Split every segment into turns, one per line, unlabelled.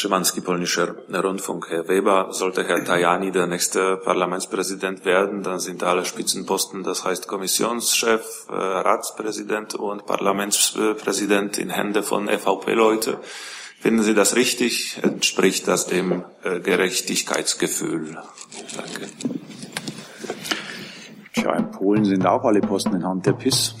Szymanski, polnischer Rundfunk. Herr Weber, sollte Herr Tajani der nächste Parlamentspräsident werden, dann sind alle Spitzenposten, das heißt Kommissionschef, äh, Ratspräsident und Parlamentspräsident in Hände von EVP-Leute. Finden Sie das richtig? Entspricht das dem äh, Gerechtigkeitsgefühl? Danke.
Tja, in Polen sind auch alle Posten in Hand der PIS.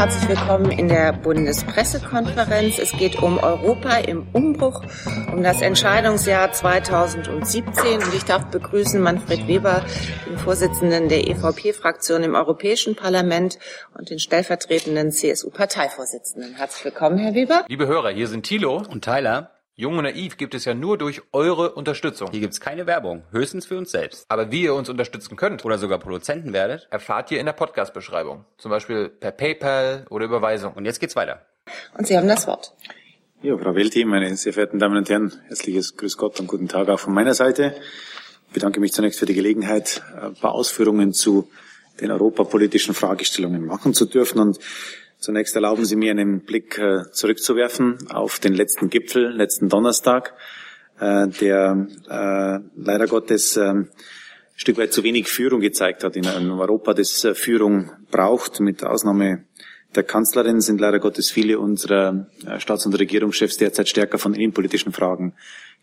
Herzlich willkommen in der Bundespressekonferenz. Es geht um Europa im Umbruch, um das Entscheidungsjahr 2017 und ich darf begrüßen Manfred Weber, den Vorsitzenden der EVP-Fraktion im Europäischen Parlament und den stellvertretenden CSU-Parteivorsitzenden. Herzlich willkommen, Herr Weber.
Liebe Hörer, hier sind Thilo und Tyler. Jung und Naiv gibt es ja nur durch eure Unterstützung.
Hier gibt's keine Werbung, höchstens für uns selbst.
Aber wie ihr uns unterstützen könnt
oder sogar Produzenten werdet,
erfahrt ihr in der Podcast-Beschreibung. Zum Beispiel per PayPal oder Überweisung.
Und jetzt geht's weiter.
Und Sie haben das Wort.
Ja, Frau Welti, meine sehr verehrten Damen und Herren, herzliches Grüß Gott und guten Tag auch von meiner Seite. Ich bedanke mich zunächst für die Gelegenheit, ein paar Ausführungen zu den europapolitischen Fragestellungen machen zu dürfen und Zunächst erlauben Sie mir einen Blick äh, zurückzuwerfen auf den letzten Gipfel, letzten Donnerstag, äh, der äh, leider Gottes ein Stück weit zu wenig Führung gezeigt hat in einem Europa, das Führung braucht. Mit Ausnahme der Kanzlerin sind leider Gottes viele unserer Staats- und Regierungschefs derzeit stärker von innenpolitischen Fragen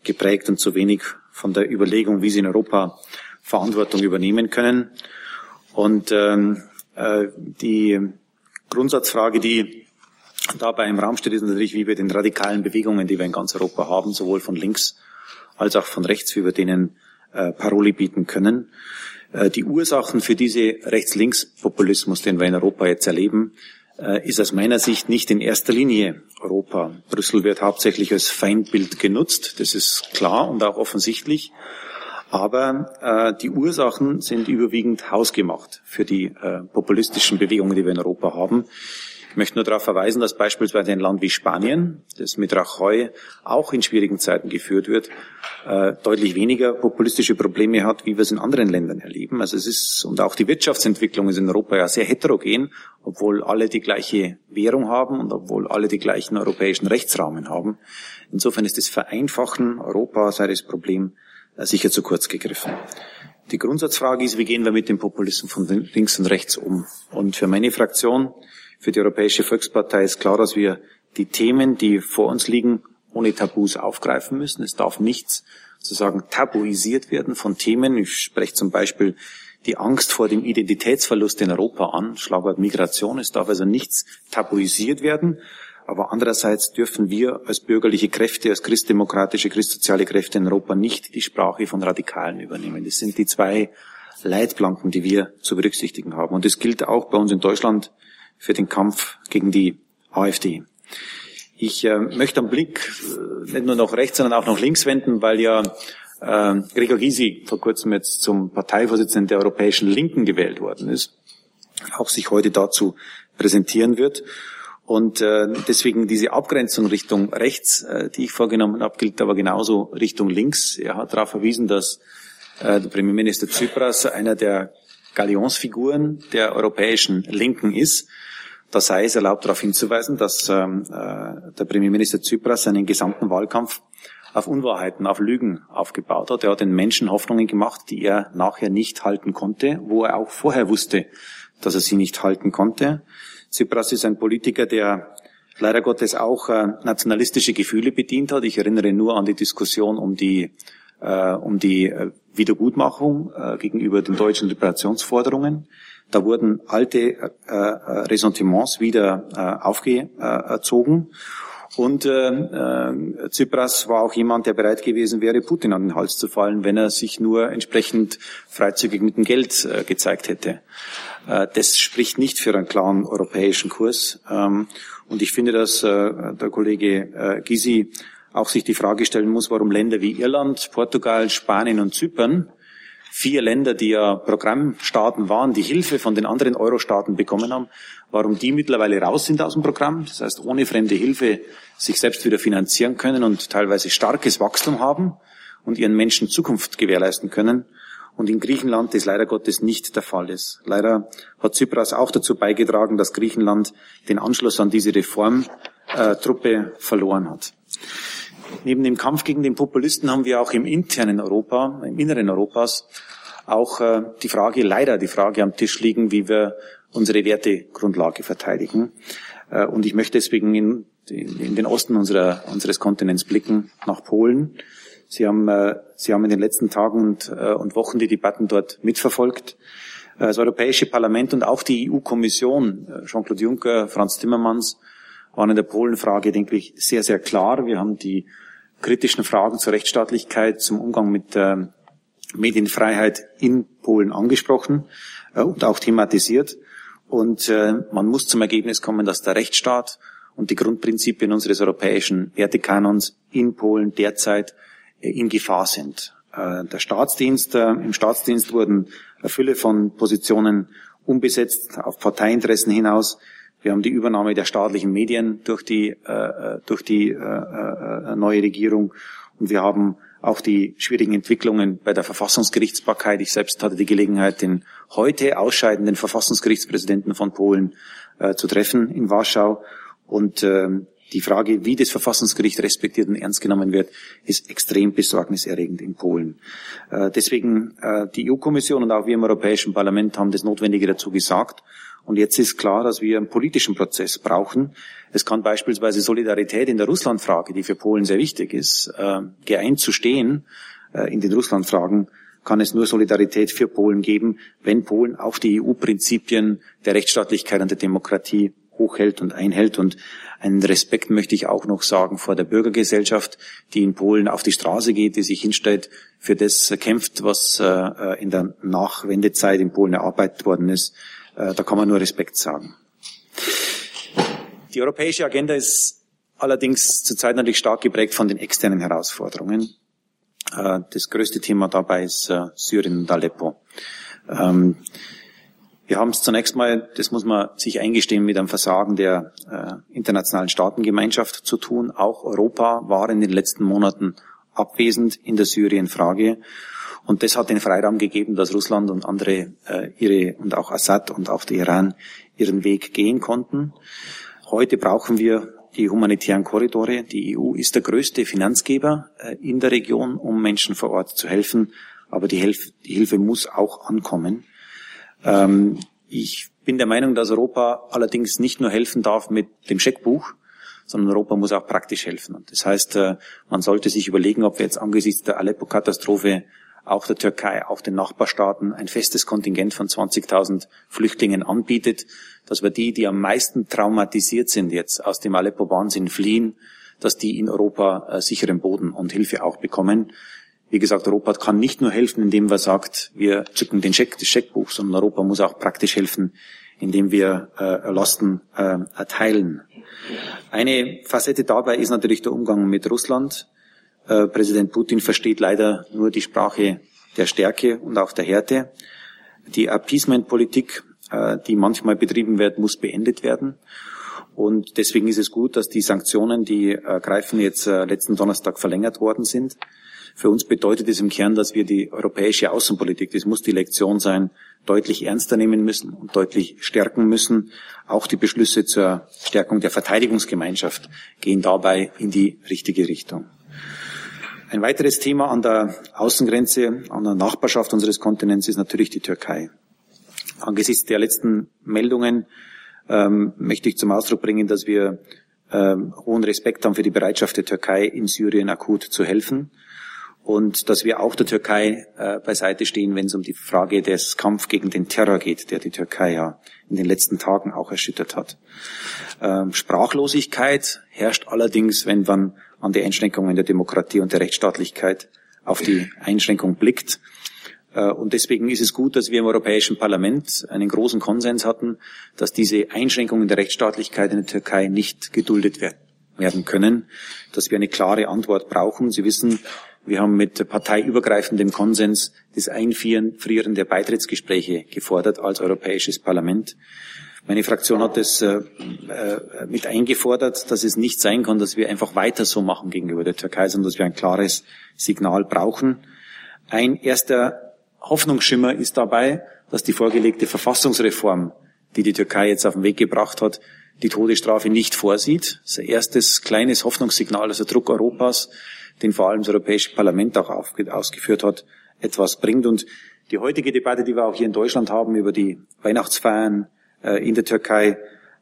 geprägt und zu wenig von der Überlegung, wie sie in Europa Verantwortung übernehmen können. Und ähm, die Grundsatzfrage, die dabei im Raum steht, ist natürlich, wie wir den radikalen Bewegungen, die wir in ganz Europa haben, sowohl von links als auch von rechts, wie wir denen äh, Paroli bieten können. Äh, die Ursachen für diese Rechts-Links-Populismus, den wir in Europa jetzt erleben, äh, ist aus meiner Sicht nicht in erster Linie Europa. Brüssel wird hauptsächlich als Feindbild genutzt, das ist klar und auch offensichtlich. Aber äh, die Ursachen sind überwiegend hausgemacht für die äh, populistischen Bewegungen, die wir in Europa haben. Ich möchte nur darauf verweisen, dass beispielsweise ein Land wie Spanien, das mit Rajoy auch in schwierigen Zeiten geführt wird, äh, deutlich weniger populistische Probleme hat, wie wir es in anderen Ländern erleben. Also es ist, und auch die Wirtschaftsentwicklung ist in Europa ja sehr heterogen, obwohl alle die gleiche Währung haben und obwohl alle die gleichen europäischen Rechtsrahmen haben. Insofern ist das Vereinfachen Europa sei das Problem sicher zu kurz gegriffen. Die Grundsatzfrage ist, wie gehen wir mit dem Populismus von links und rechts um? Und für meine Fraktion, für die Europäische Volkspartei ist klar, dass wir die Themen, die vor uns liegen, ohne Tabus aufgreifen müssen. Es darf nichts sozusagen tabuisiert werden von Themen. Ich spreche zum Beispiel die Angst vor dem Identitätsverlust in Europa an, Schlagwort Migration. Es darf also nichts tabuisiert werden, aber andererseits dürfen wir als bürgerliche Kräfte, als christdemokratische, christsoziale Kräfte in Europa nicht die Sprache von Radikalen übernehmen. Das sind die zwei Leitplanken, die wir zu berücksichtigen haben. Und das gilt auch bei uns in Deutschland für den Kampf gegen die AfD. Ich äh, möchte am Blick äh, nicht nur nach rechts, sondern auch nach links wenden, weil ja äh, Gregor Gysi vor kurzem jetzt zum Parteivorsitzenden der Europäischen Linken gewählt worden ist, auch sich heute dazu präsentieren wird. Und äh, deswegen diese Abgrenzung Richtung rechts, äh, die ich vorgenommen habe, gilt aber genauso Richtung links. Er hat darauf verwiesen, dass äh, der Premierminister Tsipras einer der Galionsfiguren der europäischen Linken ist. Da sei es erlaubt, darauf hinzuweisen, dass ähm, äh, der Premierminister Tsipras seinen gesamten Wahlkampf auf Unwahrheiten, auf Lügen aufgebaut hat. Er hat den Menschen Hoffnungen gemacht, die er nachher nicht halten konnte, wo er auch vorher wusste, dass er sie nicht halten konnte. Tsipras ist ein Politiker, der leider Gottes auch äh, nationalistische Gefühle bedient hat. Ich erinnere nur an die Diskussion um die, äh, um die äh, Wiedergutmachung äh, gegenüber den deutschen Liberationsforderungen. Da wurden alte äh, äh, Ressentiments wieder äh, aufgezogen. Und äh, äh, Tsipras war auch jemand, der bereit gewesen wäre, Putin an den Hals zu fallen, wenn er sich nur entsprechend freizügig mit dem Geld äh, gezeigt hätte. Äh, das spricht nicht für einen klaren europäischen Kurs. Ähm, und ich finde, dass äh, der Kollege äh, Gysi auch sich die Frage stellen muss, warum Länder wie Irland, Portugal, Spanien und Zypern, vier Länder, die ja Programmstaaten waren, die Hilfe von den anderen Euro-Staaten bekommen haben, warum die mittlerweile raus sind aus dem Programm, das heißt ohne fremde Hilfe sich selbst wieder finanzieren können und teilweise starkes Wachstum haben und ihren Menschen Zukunft gewährleisten können und in Griechenland das leider Gottes nicht der Fall ist. Leider hat Tsipras auch dazu beigetragen, dass Griechenland den Anschluss an diese Reformtruppe äh, verloren hat. Neben dem Kampf gegen den Populisten haben wir auch im internen Europa, im Inneren Europas, auch äh, die Frage, leider die Frage am Tisch liegen, wie wir unsere Wertegrundlage verteidigen. Äh, und ich möchte deswegen in, den Osten unserer, unseres Kontinents blicken, nach Polen. Sie haben, äh, Sie haben in den letzten Tagen und, äh, und Wochen die Debatten dort mitverfolgt. Äh, das Europäische Parlament und auch die EU-Kommission, Jean-Claude Juncker, Franz Timmermans, waren in der Polenfrage, denke ich, sehr, sehr klar. Wir haben die kritischen Fragen zur Rechtsstaatlichkeit, zum Umgang mit äh, Medienfreiheit in Polen angesprochen äh, und auch thematisiert. Und äh, man muss zum Ergebnis kommen, dass der Rechtsstaat und die Grundprinzipien unseres europäischen Wertekanons in Polen derzeit äh, in Gefahr sind. Äh, der Staatsdienst, äh, im Staatsdienst wurden eine Fülle von Positionen umbesetzt auf Parteiinteressen hinaus. Wir haben die Übernahme der staatlichen Medien durch die, durch die neue Regierung und wir haben auch die schwierigen Entwicklungen bei der Verfassungsgerichtsbarkeit. Ich selbst hatte die Gelegenheit, den heute ausscheidenden Verfassungsgerichtspräsidenten von Polen äh, zu treffen in Warschau. Und ähm, die Frage, wie das Verfassungsgericht respektiert und ernst genommen wird, ist extrem besorgniserregend in Polen. Äh, deswegen äh, die EU-Kommission und auch wir im Europäischen Parlament haben das Notwendige dazu gesagt. Und jetzt ist klar, dass wir einen politischen Prozess brauchen. Es kann beispielsweise Solidarität in der Russlandfrage, die für Polen sehr wichtig ist, äh, geeint zu stehen in den Russlandfragen, kann es nur Solidarität für Polen geben, wenn Polen auch die EU-Prinzipien der Rechtsstaatlichkeit und der Demokratie hochhält und einhält. Und einen Respekt möchte ich auch noch sagen vor der Bürgergesellschaft, die in Polen auf die Straße geht, die sich hinstellt, für das kämpft, was äh, in der Nachwendezeit in Polen erarbeitet worden ist. Äh, da kann man nur Respekt sagen. Die europäische Agenda ist allerdings zurzeit natürlich stark geprägt von den externen Herausforderungen. Äh, das größte Thema dabei ist Syrien und Aleppo. Wir haben es zunächst mal, das muss man sich eingestehen, mit einem Versagen der äh, internationalen Staatengemeinschaft zu tun. Auch Europa war in den letzten Monaten abwesend in der Syrien-Frage. Und das hat den Freiraum gegeben, dass Russland und andere äh, ihre und auch Assad und auch der Iran ihren Weg gehen konnten. Heute brauchen wir die humanitären Korridore. Die EU ist der größte Finanzgeber äh, in der Region, um Menschen vor Ort zu helfen. Aber die, Hilf die Hilfe muss auch ankommen. Ähm, ich bin der Meinung, dass Europa allerdings nicht nur helfen darf mit dem Scheckbuch, sondern Europa muss auch praktisch helfen. Und das heißt, äh, man sollte sich überlegen, ob wir jetzt angesichts der Aleppo-Katastrophe auch der Türkei, auch den Nachbarstaaten ein festes Kontingent von 20.000 Flüchtlingen anbietet, dass wir die, die am meisten traumatisiert sind jetzt aus dem Aleppo-Wahnsinn fliehen, dass die in Europa äh, sicheren Boden und Hilfe auch bekommen. Wie gesagt, Europa kann nicht nur helfen, indem wir sagt, wir zücken den Scheck, das Scheckbuch, sondern Europa muss auch praktisch helfen, indem wir äh, Lasten äh, erteilen. Eine Facette dabei ist natürlich der Umgang mit Russland. Äh, Präsident Putin versteht leider nur die Sprache der Stärke und auch der Härte. Die Appeasement-Politik, äh, die manchmal betrieben wird, muss beendet werden. Und deswegen ist es gut, dass die Sanktionen, die äh, greifen, jetzt äh, letzten Donnerstag verlängert worden sind. Für uns bedeutet es im Kern, dass wir die europäische Außenpolitik, das muss die Lektion sein, deutlich ernster nehmen müssen und deutlich stärken müssen. Auch die Beschlüsse zur Stärkung der Verteidigungsgemeinschaft gehen dabei in die richtige Richtung. Ein weiteres Thema an der Außengrenze, an der Nachbarschaft unseres Kontinents ist natürlich die Türkei. Angesichts der letzten Meldungen ähm, möchte ich zum Ausdruck bringen, dass wir ähm, hohen Respekt haben für die Bereitschaft der Türkei, in Syrien akut zu helfen und dass wir auch der Türkei äh, beiseite stehen, wenn es um die Frage des Kampf gegen den Terror geht, der die Türkei ja in den letzten Tagen auch erschüttert hat. Ähm, Sprachlosigkeit herrscht allerdings, wenn man an die Einschränkungen der Demokratie und der Rechtsstaatlichkeit auf die Einschränkung blickt. Äh, und deswegen ist es gut, dass wir im Europäischen Parlament einen großen Konsens hatten, dass diese Einschränkungen der Rechtsstaatlichkeit in der Türkei nicht geduldet werden können, dass wir eine klare Antwort brauchen. Sie wissen, wir haben mit parteiübergreifendem Konsens das Einfrieren der Beitrittsgespräche gefordert als Europäisches Parlament. Meine Fraktion hat es äh, äh, mit eingefordert, dass es nicht sein kann, dass wir einfach weiter so machen gegenüber der Türkei, sondern dass wir ein klares Signal brauchen. Ein erster Hoffnungsschimmer ist dabei, dass die vorgelegte Verfassungsreform, die die Türkei jetzt auf den Weg gebracht hat, die Todesstrafe nicht vorsieht. Das ist ein erstes kleines Hoffnungssignal, also Druck Europas, den vor allem das Europäische Parlament auch ausgeführt hat, etwas bringt. Und die heutige Debatte, die wir auch hier in Deutschland haben über die Weihnachtsfeiern äh, in der Türkei,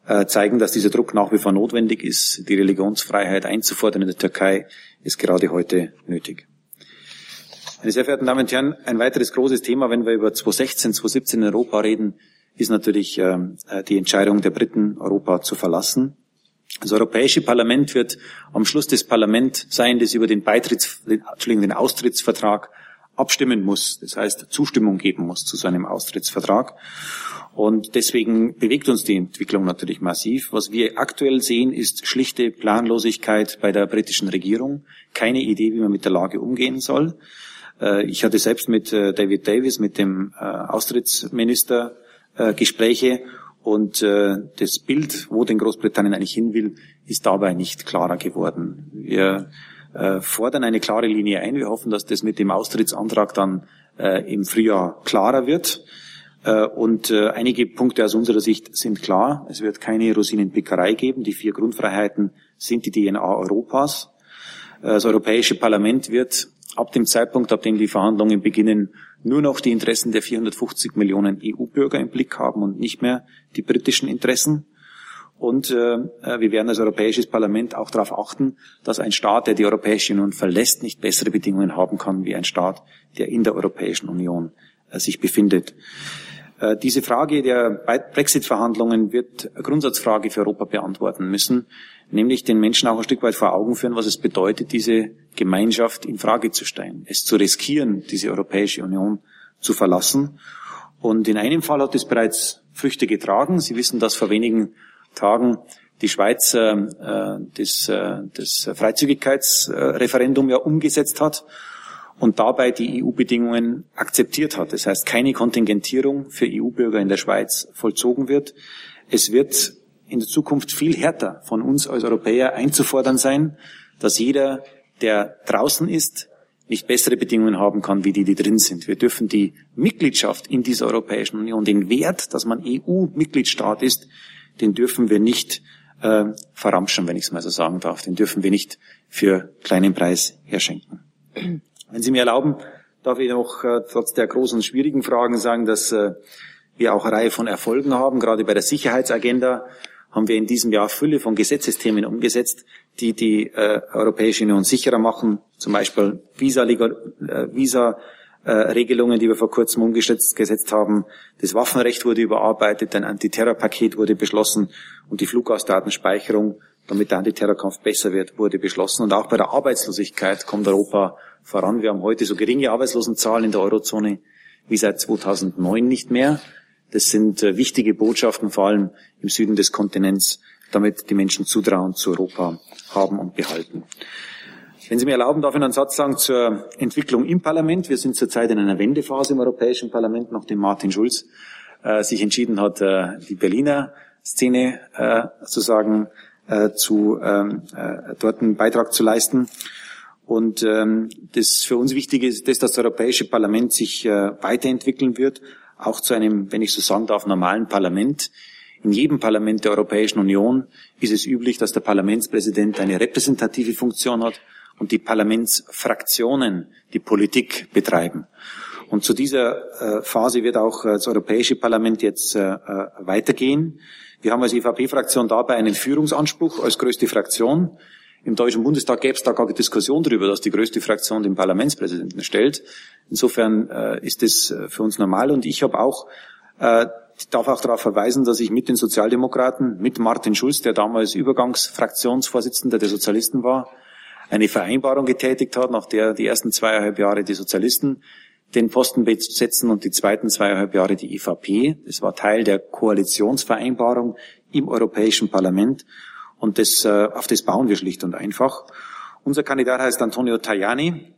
äh, zeigen, dass dieser Druck nach wie vor notwendig ist. Die Religionsfreiheit einzufordern in der Türkei ist gerade heute nötig. Meine sehr verehrten Damen und Herren, ein weiteres großes Thema, wenn wir über 2016, 2017 in Europa reden, ist natürlich äh, die Entscheidung der Briten, Europa zu verlassen. Das Europäische Parlament wird am Schluss des Parlament sein, das über den Beitritts, Entschuldigung, den Austrittsvertrag abstimmen muss. Das heißt, Zustimmung geben muss zu seinem Austrittsvertrag. Und deswegen bewegt uns die Entwicklung natürlich massiv. Was wir aktuell sehen, ist schlichte Planlosigkeit bei der britischen Regierung. Keine Idee, wie man mit der Lage umgehen soll. Äh, ich hatte selbst mit äh, David Davis, mit dem äh, Gespräche und das Bild, wo denn Großbritannien eigentlich hin will, ist dabei nicht klarer geworden. Wir fordern eine klare Linie ein. Wir hoffen, dass das mit dem Austrittsantrag dann im Frühjahr klarer wird. Und einige Punkte aus unserer Sicht sind klar. Es wird keine Rosinenpickerei geben. Die vier Grundfreiheiten sind die DNA Europas. Das Europäische Parlament wird ab dem Zeitpunkt, ab dem die Verhandlungen beginnen, nur noch die Interessen der 450 Millionen EU-Bürger im Blick haben und nicht mehr die britischen Interessen. Und äh, äh, wir werden als Europäisches Parlament auch darauf achten, dass ein Staat, der die Europäische Union verlässt, nicht bessere Bedingungen haben kann wie ein Staat, der in der Europäischen Union äh, sich befindet. Äh, diese Frage der Brexit-Verhandlungen wird eine Grundsatzfrage für Europa beantworten müssen nämlich den Menschen auch ein Stück weit vor Augen führen, was es bedeutet, diese Gemeinschaft in Frage zu stellen, es zu riskieren, diese Europäische Union zu verlassen. Und in einem Fall hat es bereits Früchte getragen. Sie wissen, dass vor wenigen Tagen die Schweiz äh, das, äh, das Freizügigkeitsreferendum ja umgesetzt hat und dabei die EU-Bedingungen akzeptiert hat. Das heißt, keine Kontingentierung für EU-Bürger in der Schweiz vollzogen wird. Es wird in der Zukunft viel härter von uns als Europäer einzufordern sein, dass jeder, der draußen ist, nicht bessere Bedingungen haben kann, wie die, die drin sind. Wir dürfen die Mitgliedschaft in dieser Europäischen Union, den Wert, dass man EU-Mitgliedstaat ist, den dürfen wir nicht äh, verramschen, wenn ich es mal so sagen darf. Den dürfen wir nicht für kleinen Preis herschenken. Wenn Sie mir erlauben, darf ich noch äh, trotz der großen schwierigen Fragen sagen, dass äh, wir auch eine Reihe von Erfolgen haben, gerade bei der Sicherheitsagenda haben wir in diesem Jahr Fülle von Gesetzesthemen umgesetzt, die die äh, Europäische Union sicherer machen, zum Beispiel Visa-Regelungen, äh, Visa, äh, die wir vor kurzem umgesetzt haben. Das Waffenrecht wurde überarbeitet, ein Antiterrorpaket wurde beschlossen und die Fluggastdatenspeicherung, damit der Antiterrorkampf besser wird, wurde beschlossen. Und auch bei der Arbeitslosigkeit kommt Europa voran. Wir haben heute so geringe Arbeitslosenzahlen in der Eurozone wie seit 2009 nicht mehr. Das sind äh, wichtige Botschaften, vor allem im Süden des Kontinents, damit die Menschen Zutrauen zu Europa haben und behalten. Wenn Sie mir erlauben, darf ich einen Satz sagen zur Entwicklung im Parlament. Wir sind zurzeit in einer Wendephase im Europäischen Parlament, nachdem Martin Schulz äh, sich entschieden hat, äh, die Berliner Szene äh, sozusagen äh, zu ähm, äh, dort einen Beitrag zu leisten. Und ähm, das für uns Wichtige ist, dass das Europäische Parlament sich äh, weiterentwickeln wird, auch zu einem, wenn ich so sagen darf, normalen Parlament. In jedem Parlament der Europäischen Union ist es üblich, dass der Parlamentspräsident eine repräsentative Funktion hat und die Parlamentsfraktionen die Politik betreiben. Und zu dieser äh, Phase wird auch äh, das Europäische Parlament jetzt äh, weitergehen. Wir haben als EVP-Fraktion dabei einen Führungsanspruch als größte Fraktion. Im Deutschen Bundestag gäbe es da gar keine Diskussion darüber, dass die größte Fraktion den Parlamentspräsidenten stellt. Insofern äh, ist das äh, für uns normal. Und ich habe auch, äh, darf auch darauf verweisen, dass ich mit den Sozialdemokraten, mit Martin Schulz, der damals Übergangsfraktionsvorsitzender der Sozialisten war, eine Vereinbarung getätigt hat, nach der die ersten zweieinhalb Jahre die Sozialisten den Posten besetzen und die zweiten zweieinhalb Jahre die EVP. Das war Teil der Koalitionsvereinbarung im Europäischen Parlament. Und das, äh, auf das bauen wir schlicht und einfach. Unser Kandidat heißt Antonio Tajani.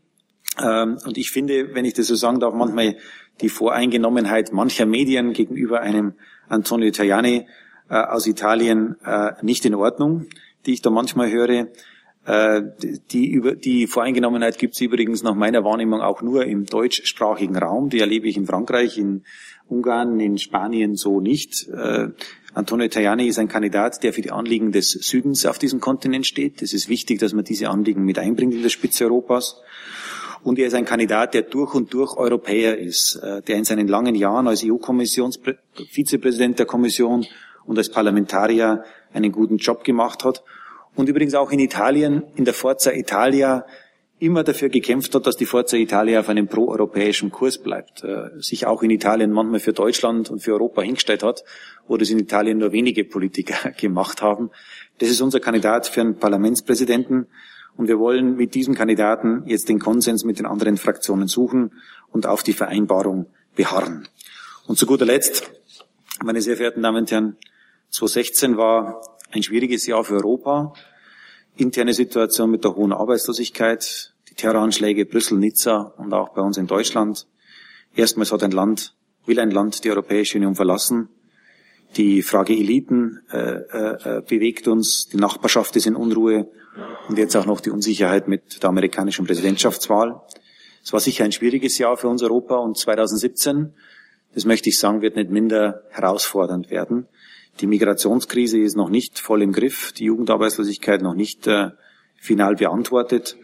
Ähm, und ich finde, wenn ich das so sagen darf, manchmal die Voreingenommenheit mancher Medien gegenüber einem Antonio Tajani äh, aus Italien äh, nicht in Ordnung, die ich da manchmal höre. Äh, die, über, die Voreingenommenheit gibt es übrigens nach meiner Wahrnehmung auch nur im deutschsprachigen Raum. Die erlebe ich in Frankreich, in Ungarn, in Spanien so nicht. Äh, Antonio Tajani ist ein Kandidat, der für die Anliegen des Südens auf diesem Kontinent steht. Es ist wichtig, dass man diese Anliegen mit einbringt in der Spitze Europas. Und er ist ein Kandidat, der durch und durch Europäer ist, äh, der in seinen langen Jahren als EU-Vizepräsident der Kommission und als Parlamentarier einen guten Job gemacht hat und übrigens auch in Italien, in der Forza Italia, immer dafür gekämpft hat, dass die Forza Italia auf einem proeuropäischen Kurs bleibt, äh, sich auch in Italien manchmal für Deutschland und für Europa hingestellt hat, wo das in Italien nur wenige Politiker gemacht haben. Das ist unser Kandidat für einen Parlamentspräsidenten und wir wollen mit diesem Kandidaten jetzt den Konsens mit den anderen Fraktionen suchen und auf die Vereinbarung beharren. Und zu guter Letzt, meine sehr verehrten Damen und Herren, 2016 war ein schwieriges Jahr für Europa. Interne Situation mit der hohen Arbeitslosigkeit, die Terroranschläge Brüssel, Nizza und auch bei uns in Deutschland. Erstmals hat ein Land, will ein Land die Europäische Union verlassen. Die Frage Eliten äh, äh, bewegt uns, die Nachbarschaft ist in Unruhe und jetzt auch noch die Unsicherheit mit der amerikanischen Präsidentschaftswahl. Es war sicher ein schwieriges Jahr für uns Europa und 2017, das möchte ich sagen, wird nicht minder herausfordernd werden. Die Migrationskrise ist noch nicht voll im Griff, die Jugendarbeitslosigkeit noch nicht äh, final beantwortet.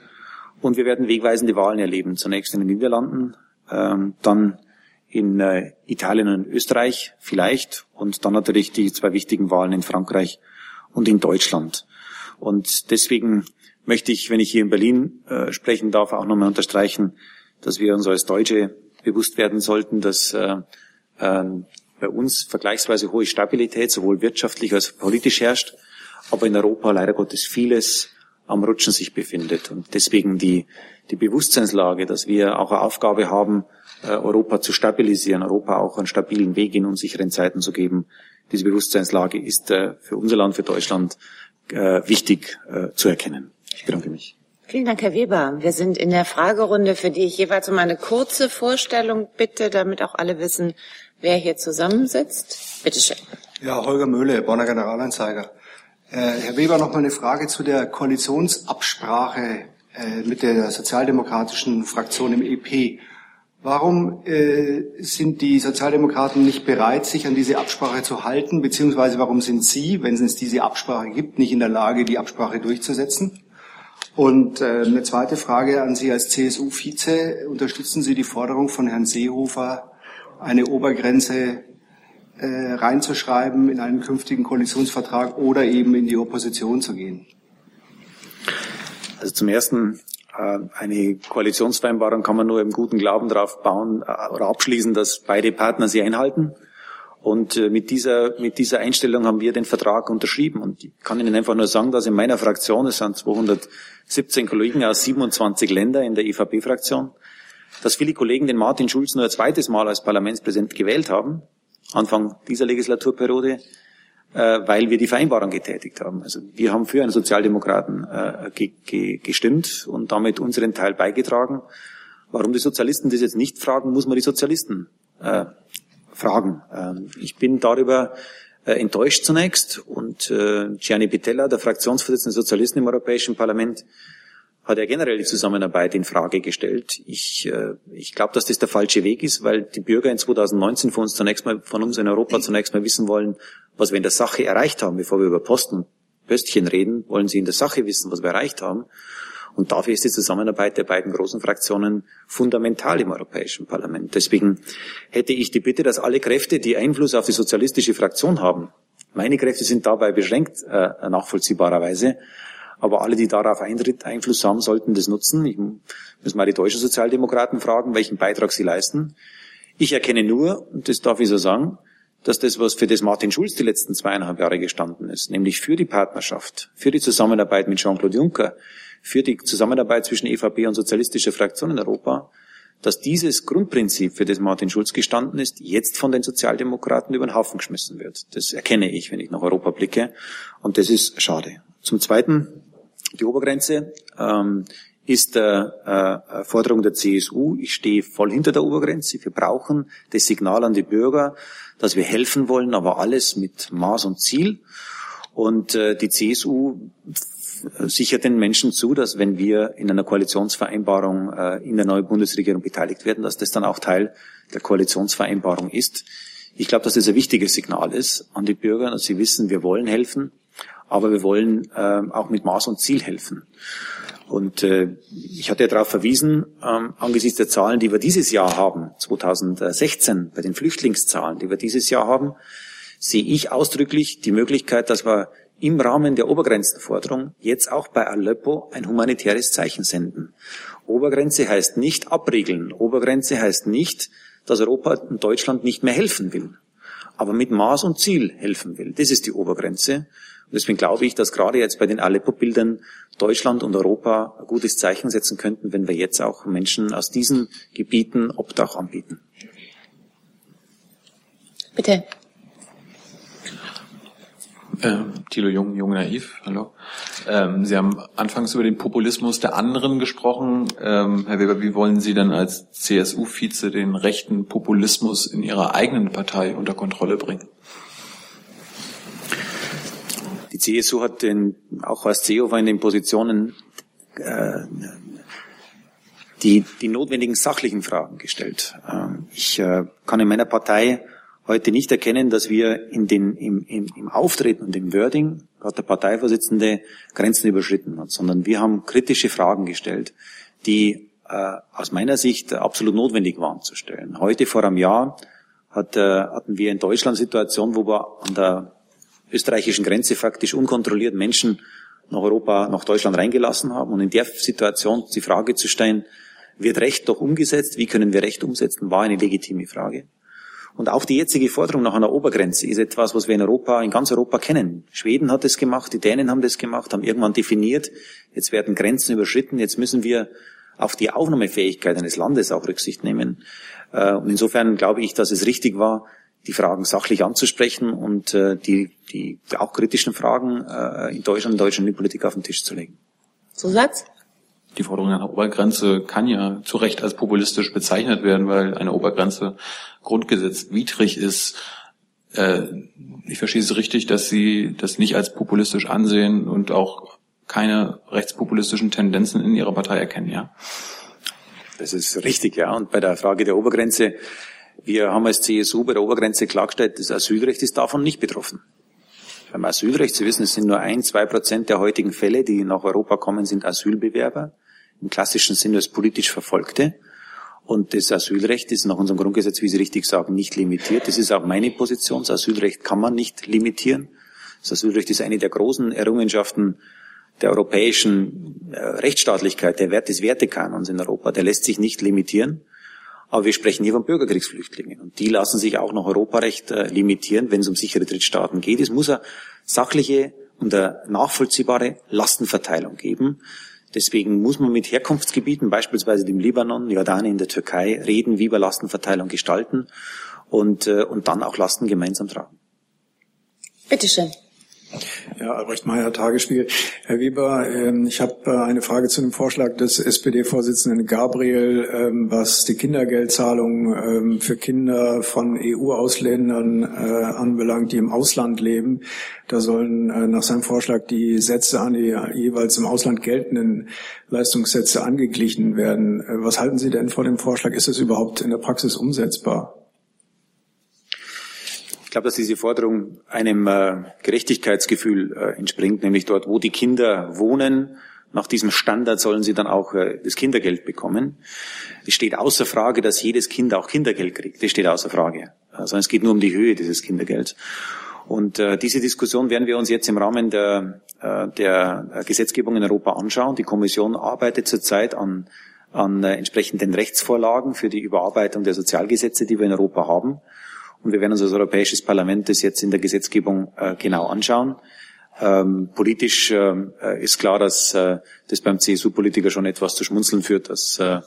Und wir werden wegweisende Wahlen erleben. Zunächst in den Niederlanden, ähm, dann in äh, Italien und Österreich vielleicht und dann natürlich die zwei wichtigen Wahlen in Frankreich und in Deutschland. Und deswegen möchte ich, wenn ich hier in Berlin äh, sprechen darf, auch nochmal unterstreichen, dass wir uns als Deutsche bewusst werden sollten, dass äh, äh, bei uns vergleichsweise hohe Stabilität, sowohl wirtschaftlich als auch politisch herrscht, aber in Europa leider Gottes vieles am Rutschen sich befindet. Und deswegen die, die Bewusstseinslage, dass wir auch eine Aufgabe haben, äh, Europa zu stabilisieren, Europa auch einen stabilen Weg in unsicheren Zeiten zu geben. Diese Bewusstseinslage ist äh, für unser Land, für Deutschland äh, wichtig zu erkennen. Ich bedanke mich.
Vielen Dank, Herr Weber. Wir sind in der Fragerunde, für die ich jeweils um eine kurze Vorstellung bitte, damit auch alle wissen, wer hier zusammensitzt. Bitte schön.
Ja, Holger Möhle, Bonner Generalanzeiger. Äh, Herr Weber, noch mal eine Frage zu der Koalitionsabsprache äh, mit der sozialdemokratischen Fraktion im EP. Warum äh, sind die Sozialdemokraten nicht bereit, sich an diese Absprache zu halten, beziehungsweise warum sind Sie, wenn es diese Absprache gibt, nicht in der Lage, die Absprache durchzusetzen? Und äh, eine zweite Frage an Sie als CSU-Vize. Unterstützen Sie die Forderung von Herrn Seehofer, eine Obergrenze äh, reinzuschreiben in einen künftigen Koalitionsvertrag oder eben in die Opposition zu gehen?
Also zum ersten, äh, eine Koalitionsvereinbarung kann man nur im guten Glauben darauf bauen äh, oder abschließen, dass beide Partner sie einhalten. Und äh, mit dieser, mit dieser Einstellung haben wir den Vertrag unterschrieben. Und ich kann Ihnen einfach nur sagen, dass in meiner Fraktion, es sind 217 Kollegen aus 27 Ländern in der EVP-Fraktion, dass viele Kollegen den Martin Schulz nur ein zweites Mal als Parlamentspräsident gewählt haben, Anfang dieser Legislaturperiode, äh, weil wir die Vereinbarung getätigt haben. Also wir haben für einen Sozialdemokraten äh, ge ge gestimmt und damit unseren Teil beigetragen. Warum die Sozialisten das jetzt nicht fragen, muss man die Sozialisten äh, fragen. Ähm, ich bin darüber äh, enttäuscht zunächst und äh, Gianni Pitella, der Fraktionsvorsitzende der Sozialisten im Europäischen Parlament, hat er generell die Zusammenarbeit in Frage gestellt. Ich, äh, ich glaube, dass das der falsche Weg ist, weil die Bürger in 2019 von uns zunächst mal, von uns in Europa zunächst mal wissen wollen, was wir in der Sache erreicht haben. Bevor wir über Posten Pöstchen reden, wollen sie in der Sache wissen, was wir erreicht haben. Und dafür ist die Zusammenarbeit der beiden großen Fraktionen fundamental im Europäischen Parlament. Deswegen hätte ich die Bitte, dass alle Kräfte, die Einfluss auf die sozialistische Fraktion haben, meine Kräfte sind dabei beschränkt, äh, nachvollziehbarerweise, aber alle, die darauf Einfluss haben, sollten das nutzen. Ich muss mal die deutschen Sozialdemokraten fragen, welchen Beitrag sie leisten. Ich erkenne nur, und das darf ich so sagen, dass das, was für das Martin Schulz die letzten zweieinhalb Jahre gestanden ist, nämlich für die Partnerschaft, für die Zusammenarbeit mit Jean-Claude Juncker, für die Zusammenarbeit zwischen EVP und sozialistischer Fraktion in Europa, dass dieses Grundprinzip, für das Martin Schulz gestanden ist, jetzt von den Sozialdemokraten über den Haufen geschmissen wird. Das erkenne ich, wenn ich nach Europa blicke. Und das ist schade. Zum Zweiten, die Obergrenze ähm, ist der äh, Forderung der CSU. Ich stehe voll hinter der Obergrenze. Wir brauchen das Signal an die Bürger, dass wir helfen wollen, aber alles mit Maß und Ziel. Und äh, die CSU sicher den Menschen zu, dass wenn wir in einer Koalitionsvereinbarung äh, in der neuen Bundesregierung beteiligt werden, dass das dann auch Teil der Koalitionsvereinbarung ist. Ich glaube, dass das ein wichtiges Signal ist an die Bürger, dass sie wissen, wir wollen helfen, aber wir wollen äh, auch mit Maß und Ziel helfen. Und äh, ich hatte ja darauf verwiesen, ähm, angesichts der Zahlen, die wir dieses Jahr haben, 2016, bei den Flüchtlingszahlen, die wir dieses Jahr haben, sehe ich ausdrücklich die Möglichkeit, dass wir im Rahmen der Obergrenzenforderung jetzt auch bei Aleppo ein humanitäres Zeichen senden. Obergrenze heißt nicht abriegeln. Obergrenze heißt nicht, dass Europa und Deutschland nicht mehr helfen will, aber mit Maß und Ziel helfen will. Das ist die Obergrenze. Und deswegen glaube ich, dass gerade jetzt bei den Aleppo-Bildern Deutschland und Europa ein gutes Zeichen setzen könnten, wenn wir jetzt auch Menschen aus diesen Gebieten Obdach anbieten.
Bitte.
Ähm, Thilo Jung, Jung Naiv, hallo. Ähm, Sie haben anfangs über den Populismus der anderen gesprochen. Ähm, Herr Weber, wie wollen Sie denn als CSU-Vize den rechten Populismus in Ihrer eigenen Partei unter Kontrolle bringen?
Die CSU hat den, auch als Seehofer in den Positionen äh, die, die notwendigen sachlichen Fragen gestellt. Ähm, ich äh, kann in meiner Partei heute nicht erkennen, dass wir in den, im, im, im Auftreten und im Wording, gerade der Parteivorsitzende, Grenzen überschritten hat, sondern wir haben kritische Fragen gestellt, die äh, aus meiner Sicht absolut notwendig waren zu stellen. Heute vor einem Jahr hat, äh, hatten wir in Deutschland Situation, wo wir an der österreichischen Grenze faktisch unkontrolliert Menschen nach Europa, nach Deutschland reingelassen haben. Und in der Situation die Frage zu stellen, wird Recht doch umgesetzt? Wie können wir Recht umsetzen? War eine legitime Frage. Und auch die jetzige Forderung nach einer Obergrenze ist etwas, was wir in Europa, in ganz Europa kennen. Schweden hat es gemacht, die Dänen haben das gemacht, haben irgendwann definiert, jetzt werden Grenzen überschritten, jetzt müssen wir auf die Aufnahmefähigkeit eines Landes auch Rücksicht nehmen. Äh, und insofern glaube ich, dass es richtig war, die Fragen sachlich anzusprechen und äh, die, die auch kritischen Fragen äh, in Deutschland, in Deutschland die Politik auf den Tisch zu legen.
Zusatz?
die Forderung nach einer Obergrenze kann ja zu Recht als populistisch bezeichnet werden, weil eine Obergrenze grundgesetzwidrig ist. Äh, ich verstehe es richtig, dass Sie das nicht als populistisch ansehen und auch keine rechtspopulistischen Tendenzen in Ihrer Partei erkennen, ja?
Das ist richtig, ja. Und bei der Frage der Obergrenze, wir haben als CSU bei der Obergrenze klargestellt, das Asylrecht ist davon nicht betroffen. Beim Asylrecht, Sie wissen, es sind nur ein, zwei Prozent der heutigen Fälle, die nach Europa kommen, sind Asylbewerber im klassischen Sinne als politisch Verfolgte. Und das Asylrecht ist nach unserem Grundgesetz, wie Sie richtig sagen, nicht limitiert. Das ist auch meine Position. Das Asylrecht kann man nicht limitieren. Das Asylrecht ist eine der großen Errungenschaften der europäischen äh, Rechtsstaatlichkeit, der Wert des Wertekanons in Europa. Der lässt sich nicht limitieren. Aber wir sprechen hier von Bürgerkriegsflüchtlingen. Und die lassen sich auch nach Europarecht äh, limitieren, wenn es um sichere Drittstaaten geht. Es muss eine sachliche und eine nachvollziehbare Lastenverteilung geben. Deswegen muss man mit Herkunftsgebieten, beispielsweise dem Libanon, Jordanien, der Türkei, reden, wie wir Lastenverteilung gestalten und, äh, und dann auch Lasten gemeinsam tragen.
Bitteschön.
Ja, Albrecht Meyer, Tagesspiegel. Herr Weber, ähm, ich habe äh, eine Frage zu dem Vorschlag des SPD-Vorsitzenden Gabriel, ähm, was die Kindergeldzahlung ähm, für Kinder von EU-Ausländern äh, anbelangt, die im Ausland leben. Da sollen äh, nach seinem Vorschlag die Sätze an die jeweils im Ausland geltenden Leistungssätze angeglichen werden. Was halten Sie denn vor dem Vorschlag? Ist es überhaupt in der Praxis umsetzbar?
Glaube, dass diese Forderung einem äh, Gerechtigkeitsgefühl äh, entspringt, nämlich dort, wo die Kinder wohnen, nach diesem Standard sollen sie dann auch äh, das Kindergeld bekommen. Es steht außer Frage, dass jedes Kind auch Kindergeld kriegt. Das steht außer Frage. Also es geht nur um die Höhe dieses Kindergelds. Und äh, diese Diskussion werden wir uns jetzt im Rahmen der, äh, der Gesetzgebung in Europa anschauen. Die Kommission arbeitet zurzeit an, an äh, entsprechenden Rechtsvorlagen für die Überarbeitung der Sozialgesetze, die wir in Europa haben. Und wir werden uns als Europäisches Parlament das jetzt in der Gesetzgebung äh, genau anschauen. Ähm, politisch äh, ist klar, dass äh, das beim CSU-Politiker schon etwas zu schmunzeln führt, dass äh,